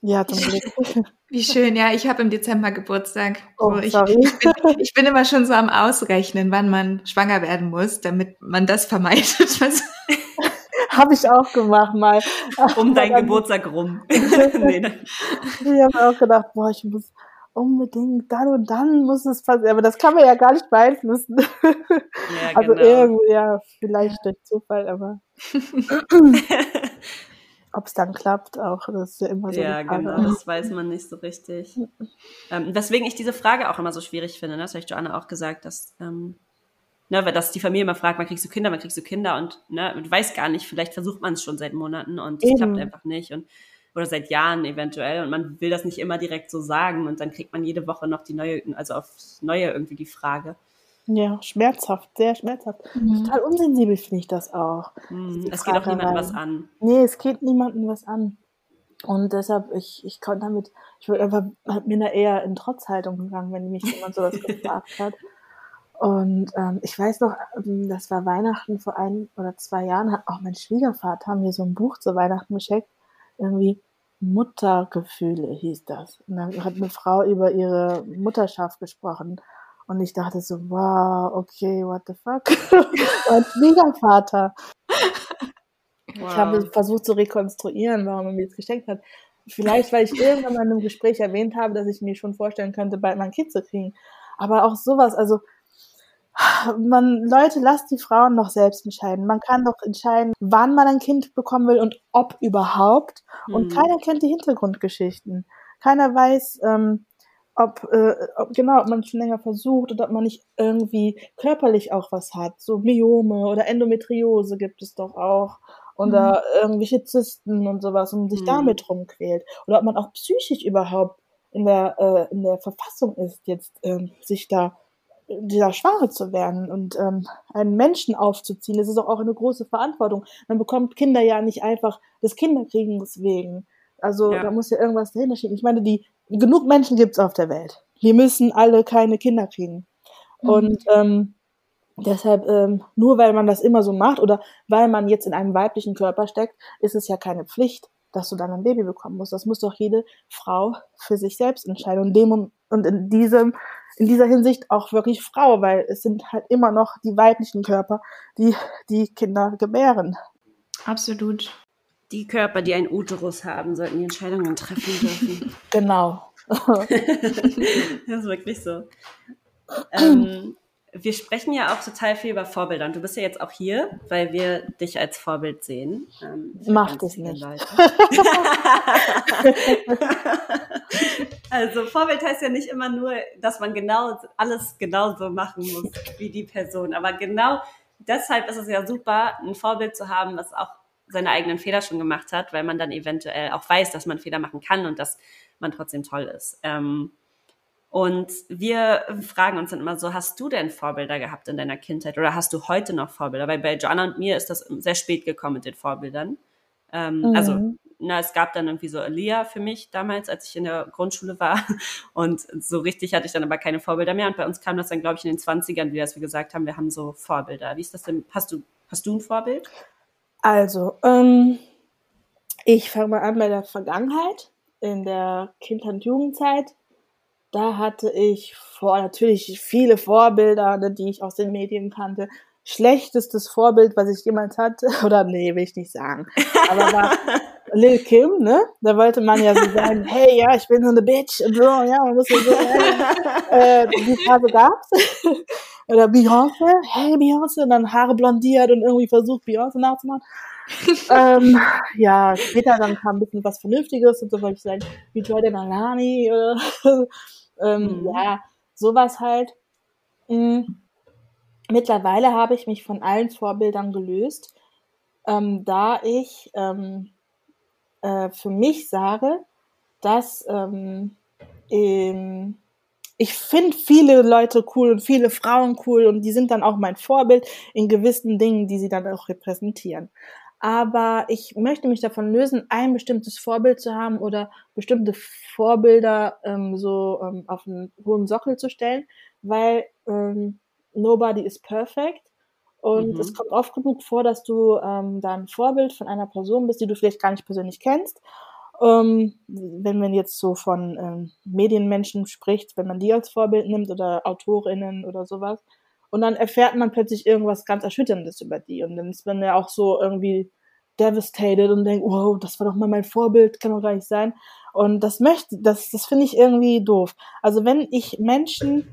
ja, zum Glück. (laughs) Wie schön, ja, ich habe im Dezember Geburtstag. Oh, ich, sorry. ich, bin, ich bin immer schon so am Ausrechnen, wann man schwanger werden muss, damit man das vermeidet. (laughs) Habe ich auch gemacht mal. Um deinen Geburtstag rum. nee, ne? Ich habe auch gedacht, boah, ich muss unbedingt dann und dann muss es passieren. Aber das kann man ja gar nicht beeinflussen. Ja, (laughs) Also genau. irgendwie, ja, vielleicht durch Zufall, aber (laughs) ob es dann klappt auch, das ist ja immer so ja, genau, das weiß man nicht so richtig. Ähm, weswegen ich diese Frage auch immer so schwierig finde, ne? das habe ich Joanna auch gesagt, dass, ähm, ne, weil dass die Familie immer fragt, wann kriegst du Kinder, wann kriegst du Kinder und ne, du weißt gar nicht, vielleicht versucht man es schon seit Monaten und es klappt einfach nicht und oder seit Jahren eventuell und man will das nicht immer direkt so sagen und dann kriegt man jede Woche noch die neue, also aufs Neue irgendwie die Frage. Ja, schmerzhaft, sehr schmerzhaft. Total unsensibel finde ich das auch. Hm, Die es geht auch niemandem was an. Nee, es geht niemandem was an. Und deshalb, ich, ich konnte damit, ich würde einfach, hab mir da eher in Trotzhaltung gegangen, wenn mich jemand sowas (laughs) gefragt hat. Und ähm, ich weiß noch, ähm, das war Weihnachten vor ein oder zwei Jahren, hat auch mein Schwiegervater mir so ein Buch zu Weihnachten geschenkt. Irgendwie Muttergefühle hieß das. Und dann hat eine Frau über ihre Mutterschaft gesprochen. Und ich dachte so, wow, okay, what the fuck? (laughs) Und Schwiegervater. Wow. Ich habe versucht zu rekonstruieren, warum er mir das geschenkt hat. Vielleicht, weil ich irgendwann mal in einem Gespräch erwähnt habe, dass ich mir schon vorstellen könnte, bald mal ein Kind zu kriegen. Aber auch sowas, also man, Leute, lasst die Frauen doch selbst entscheiden. Man kann doch entscheiden, wann man ein Kind bekommen will und ob überhaupt. Und mhm. keiner kennt die Hintergrundgeschichten. Keiner weiß, ähm, ob, äh, ob genau, ob man schon länger versucht oder ob man nicht irgendwie körperlich auch was hat. So Myome oder Endometriose gibt es doch auch. Oder mhm. irgendwelche Zysten und sowas und sich mhm. damit rumquält. Oder ob man auch psychisch überhaupt in der, äh, in der Verfassung ist, jetzt ähm, sich da dieser Schwache zu werden und ähm, einen Menschen aufzuziehen, das ist auch eine große Verantwortung. Man bekommt Kinder ja nicht einfach des Kinderkriegens wegen. Also ja. da muss ja irgendwas dahinter stehen. Ich meine, die genug Menschen gibt's auf der Welt. Wir müssen alle keine Kinder kriegen. Mhm. Und ähm, deshalb, ähm, nur weil man das immer so macht oder weil man jetzt in einem weiblichen Körper steckt, ist es ja keine Pflicht, dass du dann ein Baby bekommen musst. Das muss doch jede Frau für sich selbst entscheiden. Und, dem, und in diesem in dieser Hinsicht auch wirklich Frau, weil es sind halt immer noch die weiblichen Körper, die die Kinder gebären. Absolut. Die Körper, die einen Uterus haben, sollten die Entscheidungen treffen dürfen. (laughs) Genau. (laughs) das ist wirklich so. Ähm, wir sprechen ja auch total viel über Vorbilder und du bist ja jetzt auch hier, weil wir dich als Vorbild sehen. Ähm, Macht es nicht. (laughs) also Vorbild heißt ja nicht immer nur, dass man genau alles genauso machen muss wie die Person, aber genau deshalb ist es ja super, ein Vorbild zu haben, was auch seine eigenen Fehler schon gemacht hat, weil man dann eventuell auch weiß, dass man Fehler machen kann und dass man trotzdem toll ist. Ähm, und wir fragen uns dann immer so, hast du denn Vorbilder gehabt in deiner Kindheit oder hast du heute noch Vorbilder? Weil bei Joanna und mir ist das sehr spät gekommen mit den Vorbildern. Ähm, mhm. Also, na, es gab dann irgendwie so Elia für mich damals, als ich in der Grundschule war. (laughs) Und so richtig hatte ich dann aber keine Vorbilder mehr. Und bei uns kam das dann, glaube ich, in den 20ern wieder, dass wir gesagt haben, wir haben so Vorbilder. Wie ist das denn? Hast du, hast du ein Vorbild? Also, ähm, ich fange mal an bei der Vergangenheit. In der Kindheit und Jugendzeit da hatte ich vor, natürlich viele Vorbilder, ne, die ich aus den Medien kannte. Schlechtestes Vorbild, was ich jemals hatte, (laughs) oder nee, will ich nicht sagen. Aber war (laughs) Lil Kim, ne? Da wollte man ja so sagen, (laughs) hey, ja, ich bin so eine Bitch und so, ja, man muss ja so, äh, die Phase gab's. oder Beyoncé, hey Beyoncé, und dann Haare blondiert und irgendwie versucht, Beyoncé nachzumachen. ähm, ja, später dann kam ein bisschen was Vernünftiges und so wollte ich sagen, wie Jordan Alani oder ähm, mhm. Ja, sowas halt. Mhm. Mittlerweile habe ich mich von allen Vorbildern gelöst, ähm, da ich ähm, äh, für mich sage, dass ähm, ich finde viele Leute cool und viele Frauen cool und die sind dann auch mein Vorbild in gewissen Dingen, die sie dann auch repräsentieren aber ich möchte mich davon lösen, ein bestimmtes Vorbild zu haben oder bestimmte Vorbilder ähm, so ähm, auf einen hohen Sockel zu stellen, weil ähm, nobody is perfect. Und mhm. es kommt oft genug vor, dass du ähm, da ein Vorbild von einer Person bist, die du vielleicht gar nicht persönlich kennst. Ähm, wenn man jetzt so von ähm, Medienmenschen spricht, wenn man die als Vorbild nimmt oder Autorinnen oder sowas, und dann erfährt man plötzlich irgendwas ganz Erschütterndes über die. Und dann ist man ja auch so irgendwie devastated und denkt, wow, das war doch mal mein Vorbild, kann doch gar nicht sein. Und das möchte, das, das finde ich irgendwie doof. Also wenn ich Menschen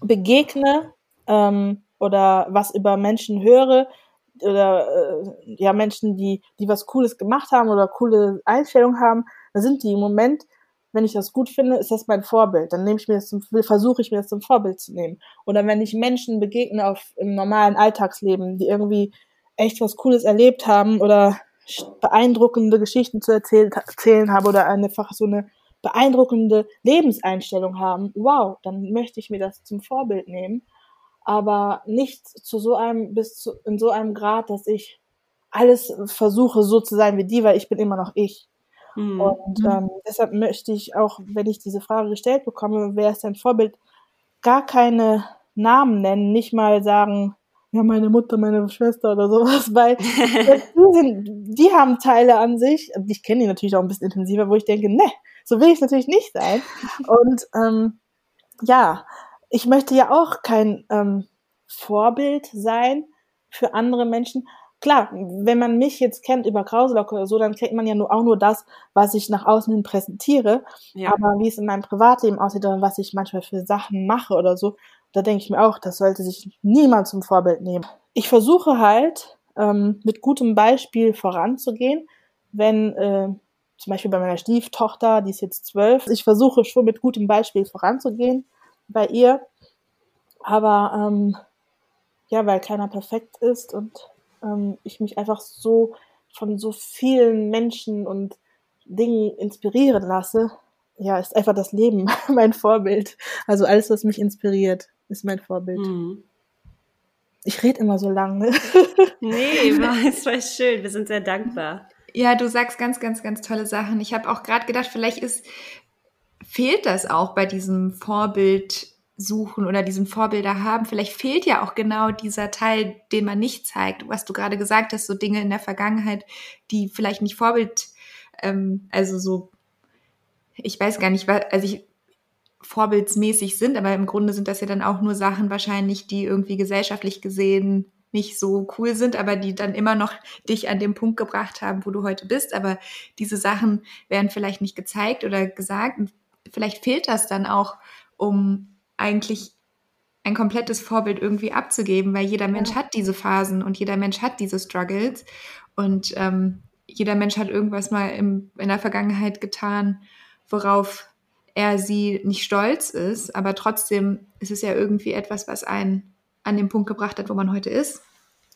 begegne ähm, oder was über Menschen höre, oder äh, ja Menschen, die die was Cooles gemacht haben oder coole Einstellungen haben, dann sind die im Moment wenn ich das gut finde, ist das mein Vorbild. Dann nehme ich mir das zum, versuche ich mir das zum Vorbild zu nehmen. Oder wenn ich Menschen begegne auf, im normalen Alltagsleben, die irgendwie echt was Cooles erlebt haben oder beeindruckende Geschichten zu erzählen, erzählen habe oder einfach so eine beeindruckende Lebenseinstellung haben, wow, dann möchte ich mir das zum Vorbild nehmen. Aber nicht zu so einem, bis zu, in so einem Grad, dass ich alles versuche, so zu sein wie die, weil ich bin immer noch ich. Mhm. Und ähm, deshalb möchte ich auch, wenn ich diese Frage gestellt bekomme, wer ist dein Vorbild, gar keine Namen nennen, nicht mal sagen, ja, meine Mutter, meine Schwester oder sowas, (laughs) weil (laughs) die, sind, die haben Teile an sich, ich kenne die natürlich auch ein bisschen intensiver, wo ich denke, ne, so will ich natürlich nicht sein. Und ähm, ja, ich möchte ja auch kein ähm, Vorbild sein für andere Menschen. Klar, wenn man mich jetzt kennt über Krauselocke oder so, dann kennt man ja nur auch nur das, was ich nach außen hin präsentiere. Ja. Aber wie es in meinem Privatleben aussieht oder was ich manchmal für Sachen mache oder so, da denke ich mir auch, das sollte sich niemand zum Vorbild nehmen. Ich versuche halt ähm, mit gutem Beispiel voranzugehen, wenn äh, zum Beispiel bei meiner Stieftochter, die ist jetzt zwölf, ich versuche schon mit gutem Beispiel voranzugehen bei ihr, aber ähm, ja, weil keiner perfekt ist und ähm, ich mich einfach so von so vielen Menschen und Dingen inspirieren lasse, ja, ist einfach das Leben (laughs) mein Vorbild. Also alles, was mich inspiriert, ist mein Vorbild. Mhm. Ich rede immer so lang, ne? (laughs) Nee, (laughs) es war schön. Wir sind sehr dankbar. Ja, du sagst ganz, ganz, ganz tolle Sachen. Ich habe auch gerade gedacht, vielleicht ist, fehlt das auch bei diesem Vorbild suchen oder diesen Vorbilder haben. Vielleicht fehlt ja auch genau dieser Teil, den man nicht zeigt, was du gerade gesagt hast, so Dinge in der Vergangenheit, die vielleicht nicht Vorbild, ähm, also so, ich weiß gar nicht, also ich, vorbildsmäßig sind, aber im Grunde sind das ja dann auch nur Sachen wahrscheinlich, die irgendwie gesellschaftlich gesehen nicht so cool sind, aber die dann immer noch dich an dem Punkt gebracht haben, wo du heute bist. Aber diese Sachen werden vielleicht nicht gezeigt oder gesagt. vielleicht fehlt das dann auch, um eigentlich ein komplettes Vorbild irgendwie abzugeben, weil jeder Mensch ja. hat diese Phasen und jeder Mensch hat diese Struggles und ähm, jeder Mensch hat irgendwas mal im, in der Vergangenheit getan, worauf er sie nicht stolz ist, aber trotzdem ist es ja irgendwie etwas, was einen an den Punkt gebracht hat, wo man heute ist.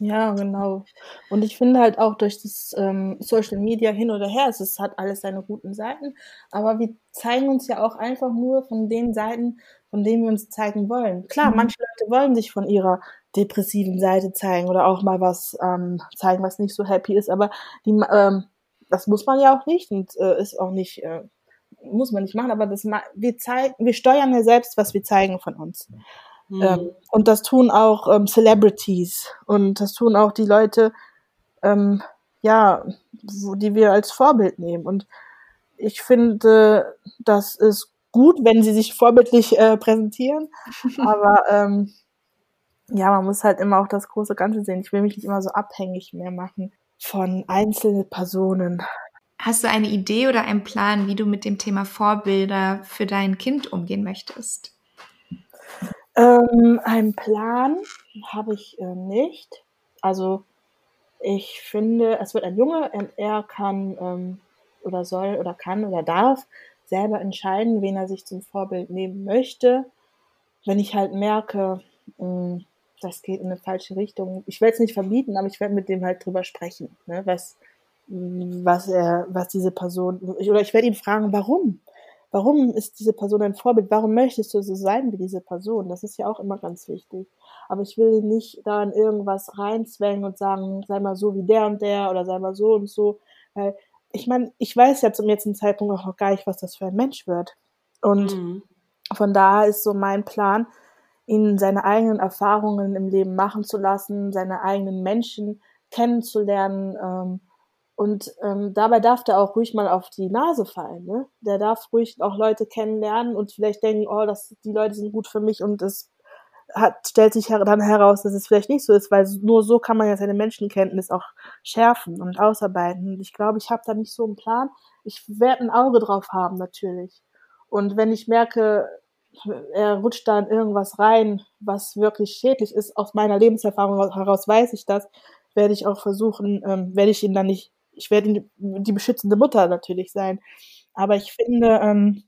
Ja, genau. Und ich finde halt auch durch das ähm, Social Media hin oder her, es ist, hat alles seine guten Seiten, aber wir zeigen uns ja auch einfach nur von den Seiten, von denen wir uns zeigen wollen. Klar, mhm. manche Leute wollen sich von ihrer depressiven Seite zeigen oder auch mal was ähm, zeigen, was nicht so happy ist, aber die, ähm, das muss man ja auch nicht und äh, ist auch nicht äh, muss man nicht machen, aber das, wir zeigen, wir steuern ja selbst, was wir zeigen von uns. Mhm. Ähm, und das tun auch ähm, Celebrities und das tun auch die Leute, ähm, ja, die wir als Vorbild nehmen. Und ich finde, das ist gut, wenn sie sich vorbildlich äh, präsentieren, (laughs) aber ähm, ja, man muss halt immer auch das große Ganze sehen. Ich will mich nicht immer so abhängig mehr machen von einzelnen Personen. Hast du eine Idee oder einen Plan, wie du mit dem Thema Vorbilder für dein Kind umgehen möchtest? Ähm, einen Plan habe ich äh, nicht. Also ich finde, es wird ein Junge und er kann ähm, oder soll oder kann oder darf selber entscheiden, wen er sich zum Vorbild nehmen möchte. Wenn ich halt merke, mh, hm, das geht in eine falsche Richtung, ich werde es nicht verbieten, aber ich werde mit dem halt drüber sprechen, ne, was was er, was diese Person, oder ich werde ihn fragen, warum? Warum ist diese Person ein Vorbild? Warum möchtest du so sein wie diese Person? Das ist ja auch immer ganz wichtig. Aber ich will nicht da in irgendwas reinzwängen und sagen, sei mal so wie der und der oder sei mal so und so. Weil ich meine, ich weiß ja zum jetzigen Zeitpunkt auch noch gar nicht, was das für ein Mensch wird. Und mhm. von daher ist so mein Plan, ihn seine eigenen Erfahrungen im Leben machen zu lassen, seine eigenen Menschen kennenzulernen, ähm, und ähm, dabei darf der auch ruhig mal auf die Nase fallen. Ne? Der darf ruhig auch Leute kennenlernen und vielleicht denken, oh, das, die Leute sind gut für mich und es hat, stellt sich dann heraus, dass es vielleicht nicht so ist, weil nur so kann man ja seine Menschenkenntnis auch schärfen und ausarbeiten. Und ich glaube, ich habe da nicht so einen Plan. Ich werde ein Auge drauf haben, natürlich. Und wenn ich merke, er rutscht da in irgendwas rein, was wirklich schädlich ist, aus meiner Lebenserfahrung heraus weiß ich das, werde ich auch versuchen, ähm, werde ich ihn dann nicht ich werde die, die beschützende Mutter natürlich sein. Aber ich finde, ähm,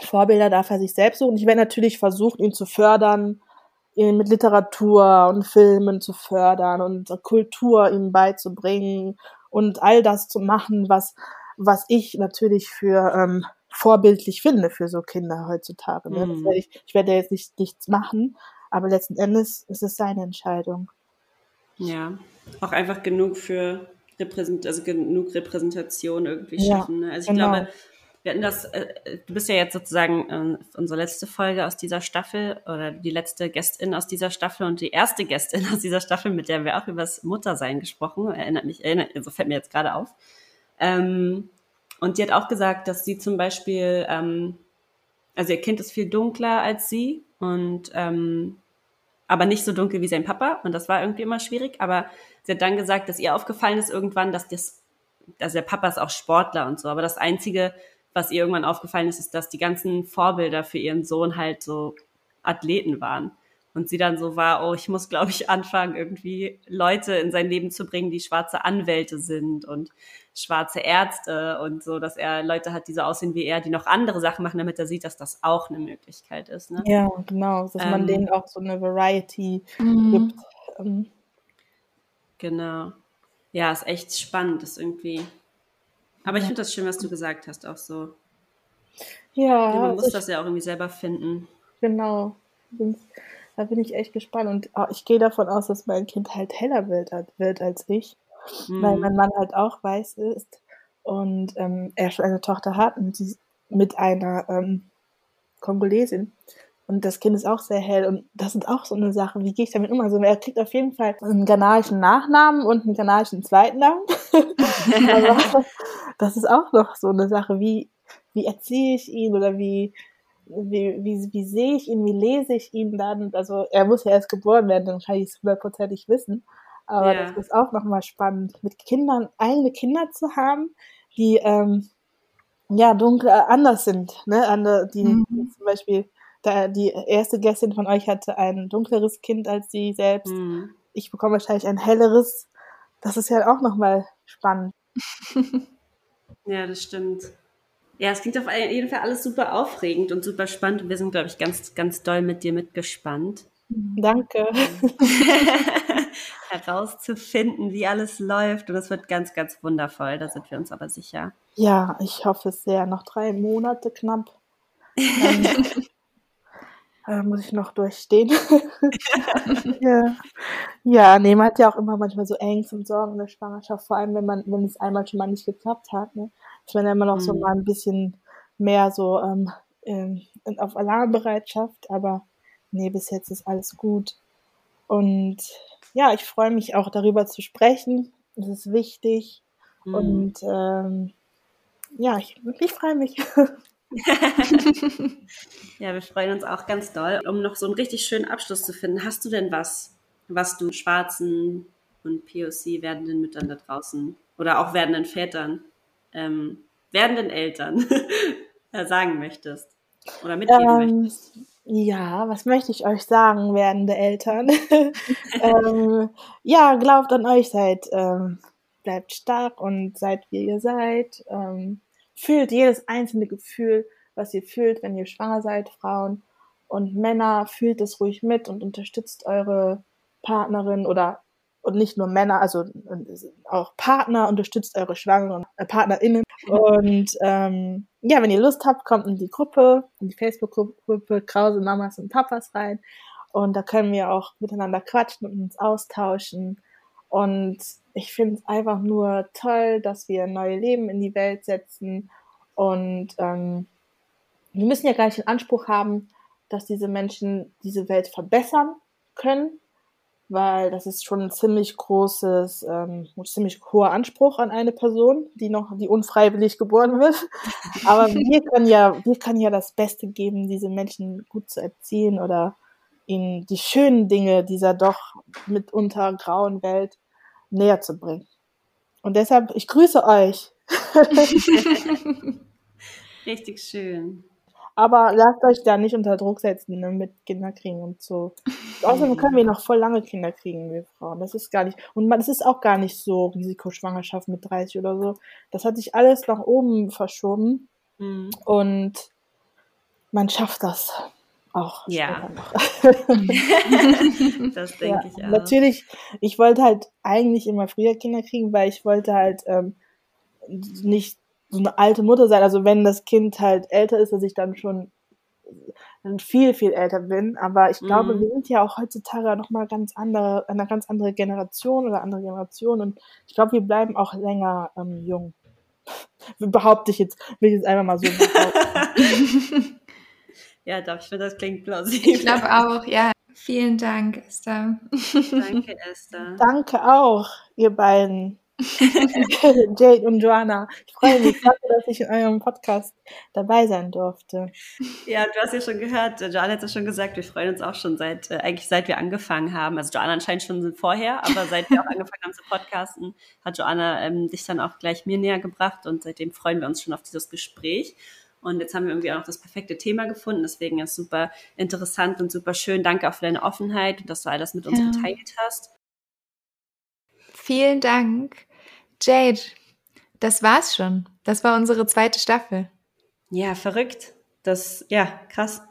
Vorbilder darf er sich selbst suchen. Ich werde natürlich versuchen, ihn zu fördern, ihn mit Literatur und Filmen zu fördern und Kultur ihm beizubringen und all das zu machen, was, was ich natürlich für ähm, vorbildlich finde für so Kinder heutzutage. Ne? Mhm. Werde ich, ich werde jetzt nicht nichts machen, aber letzten Endes ist es seine Entscheidung. Ja, auch einfach genug für repräsent also genug Repräsentation irgendwie schaffen. Ja, ne? Also ich genau. glaube, wir hatten das, äh, du bist ja jetzt sozusagen äh, unsere letzte Folge aus dieser Staffel oder die letzte Gästin aus dieser Staffel und die erste Gästin (laughs) aus dieser Staffel, mit der wir auch über das Muttersein gesprochen, erinnert mich, erinnert, also fällt mir jetzt gerade auf. Ähm, und die hat auch gesagt, dass sie zum Beispiel, ähm, also ihr Kind ist viel dunkler als sie und ähm, aber nicht so dunkel wie sein Papa und das war irgendwie immer schwierig. Aber sie hat dann gesagt, dass ihr aufgefallen ist irgendwann, dass das, also der Papa ist auch Sportler und so, aber das einzige was ihr irgendwann aufgefallen ist, ist, dass die ganzen Vorbilder für ihren Sohn halt so Athleten waren. Und sie dann so war, oh, ich muss, glaube ich, anfangen, irgendwie Leute in sein Leben zu bringen, die schwarze Anwälte sind und schwarze Ärzte und so, dass er Leute hat, die so aussehen wie er, die noch andere Sachen machen, damit er sieht, dass das auch eine Möglichkeit ist. Ne? Ja, genau, dass ähm, man denen auch so eine Variety mhm. gibt. Ähm. Genau. Ja, ist echt spannend, ist irgendwie aber ich finde das schön, was du gesagt hast, auch so. Ja. man muss das ja auch irgendwie selber finden. Genau. Da bin ich echt gespannt. Und oh, ich gehe davon aus, dass mein Kind halt heller wird, wird als ich. Mhm. Weil mein Mann halt auch weiß ist. Und ähm, er schon eine Tochter hat und sie mit einer ähm, Kongolesin. Und das Kind ist auch sehr hell. Und das sind auch so eine Sache. Wie gehe ich damit um? Also er kriegt auf jeden Fall einen ghanaischen Nachnamen und einen ghanaischen Zweitnamen. (laughs) Aber das ist auch noch so eine Sache. Wie, wie erziehe ich ihn oder wie, wie, wie, wie sehe ich ihn, wie lese ich ihn dann? Also er muss ja erst geboren werden, dann kann ich es hundertprozentig wissen. Aber ja. das ist auch nochmal spannend, mit Kindern, eigene Kinder zu haben, die ähm, ja dunkel äh, anders sind. Ne? Andere, die, mhm. zum Beispiel die erste Gästin von euch hatte ein dunkleres Kind als sie selbst. Mhm. Ich bekomme wahrscheinlich ein helleres. Das ist ja auch nochmal spannend. (laughs) ja, das stimmt. Ja, es klingt auf jeden Fall alles super aufregend und super spannend. Und wir sind, glaube ich, ganz, ganz doll mit dir mitgespannt. Danke. (laughs) Herauszufinden, wie alles läuft. Und es wird ganz, ganz wundervoll. Da sind wir uns aber sicher. Ja, ich hoffe es sehr. Noch drei Monate knapp. (laughs) Äh, muss ich noch durchstehen. (laughs) (laughs) ja. ja, nee, man hat ja auch immer manchmal so Ängste und Sorgen in der Schwangerschaft, vor allem wenn man, wenn es einmal schon mal nicht geklappt hat. Ne? Ich meine immer noch mhm. so mal ein bisschen mehr so ähm, ähm, auf Alarmbereitschaft, aber nee, bis jetzt ist alles gut. Und ja, ich freue mich auch darüber zu sprechen. Das ist wichtig. Mhm. Und ähm, ja, ich, ich freue mich. (laughs) (laughs) ja, wir freuen uns auch ganz doll. Um noch so einen richtig schönen Abschluss zu finden, hast du denn was, was du schwarzen und POC werdenden Müttern da draußen oder auch werdenden Vätern, ähm, werdenden Eltern (laughs) sagen möchtest oder mitgeben ähm, möchtest? Ja, was möchte ich euch sagen, werdende Eltern? (laughs) ähm, ja, glaubt an euch, seid, ähm, bleibt stark und seid wie ihr seid. Ähm, fühlt jedes einzelne Gefühl, was ihr fühlt, wenn ihr schwanger seid, Frauen. Und Männer, fühlt es ruhig mit und unterstützt eure Partnerin oder und nicht nur Männer, also auch Partner, unterstützt eure schwangeren äh, PartnerInnen. Und ähm, ja, wenn ihr Lust habt, kommt in die Gruppe, in die Facebook-Gruppe Krause Mamas und Papas rein. Und da können wir auch miteinander quatschen und uns austauschen. Und ich finde es einfach nur toll, dass wir neue Leben in die Welt setzen. Und ähm, wir müssen ja gar nicht den Anspruch haben, dass diese Menschen diese Welt verbessern können, weil das ist schon ein ziemlich großes, ähm, ziemlich hoher Anspruch an eine Person, die noch, die unfreiwillig geboren wird. Aber wir können ja, wir können ja das Beste geben, diese Menschen gut zu erziehen oder ihnen die schönen Dinge dieser doch mitunter grauen Welt näher zu bringen. Und deshalb, ich grüße euch. (laughs) Richtig schön. Aber lasst euch da nicht unter Druck setzen ne, mit Kinderkriegen und so. (laughs) Außerdem können wir noch voll lange Kinder kriegen, wir Frauen. Das ist gar nicht. Und man, das ist auch gar nicht so Risikoschwangerschaft mit 30 oder so. Das hat sich alles nach oben verschoben. Mhm. Und man schafft das auch. Ja. (laughs) das denke ja, ich auch. Natürlich, ich wollte halt eigentlich immer früher Kinder kriegen, weil ich wollte halt ähm, nicht so eine alte Mutter sein. Also wenn das Kind halt älter ist, dass ich dann schon viel, viel älter bin. Aber ich glaube, mhm. wir sind ja auch heutzutage noch mal ganz andere, eine ganz andere Generation oder andere Generation. Und ich glaube, wir bleiben auch länger ähm, jung. (laughs) behaupte ich jetzt, will ich jetzt einfach mal so (laughs) behaupten. Ja, doch, ich finde, das klingt plausibel. Ich glaube auch, ja. Vielen Dank, Esther. Danke, (laughs) Esther. Danke auch, ihr beiden. (laughs) Jade und Joanna. Ich freue mich, dass ich in eurem Podcast dabei sein durfte. Ja, du hast ja schon gehört, Joanna hat es schon gesagt, wir freuen uns auch schon seit, äh, eigentlich seit wir angefangen haben. Also Joanna anscheinend schon vorher, aber seit wir auch angefangen haben zu podcasten, hat Joanna ähm, dich dann auch gleich mir näher gebracht und seitdem freuen wir uns schon auf dieses Gespräch. Und jetzt haben wir irgendwie auch noch das perfekte Thema gefunden. Deswegen ist es super interessant und super schön. Danke auch für deine Offenheit und dass du all das mit uns Ja. geteilt hast. Vielen Dank. Jade, das war's schon. Das war unsere zweite Staffel. Ja, verrückt. Das, ja, krass.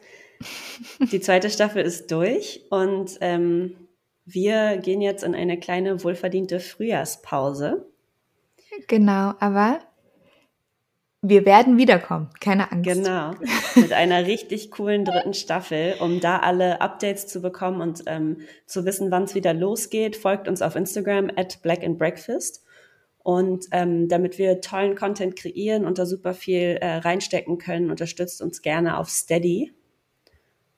Die zweite Staffel ist durch und ähm, wir gehen jetzt in eine kleine wohlverdiente Frühjahrspause. Genau, aber wir werden wiederkommen. Keine Angst. Genau, mit einer richtig coolen dritten Staffel, um da alle Updates zu bekommen und ähm, zu wissen, wann es wieder losgeht. Folgt uns auf Instagram at Black and Breakfast. Und ähm, damit wir tollen Content kreieren und da super viel äh, reinstecken können, unterstützt uns gerne auf Steady.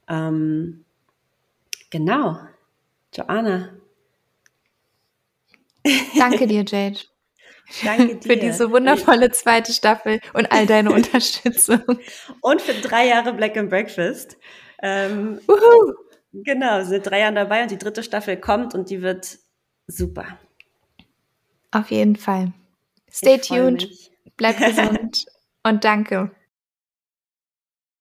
Ähm, genau. Joanna, Danke dir, Jade, danke dir. für diese wundervolle zweite Staffel und all deine (laughs) Unterstützung. Und für drei Jahre Black and Breakfast. Ähm, genau, sind drei Jahre dabei und die dritte Staffel kommt und die wird super. Auf jeden Fall. Stay tuned, bleib (laughs) gesund und danke.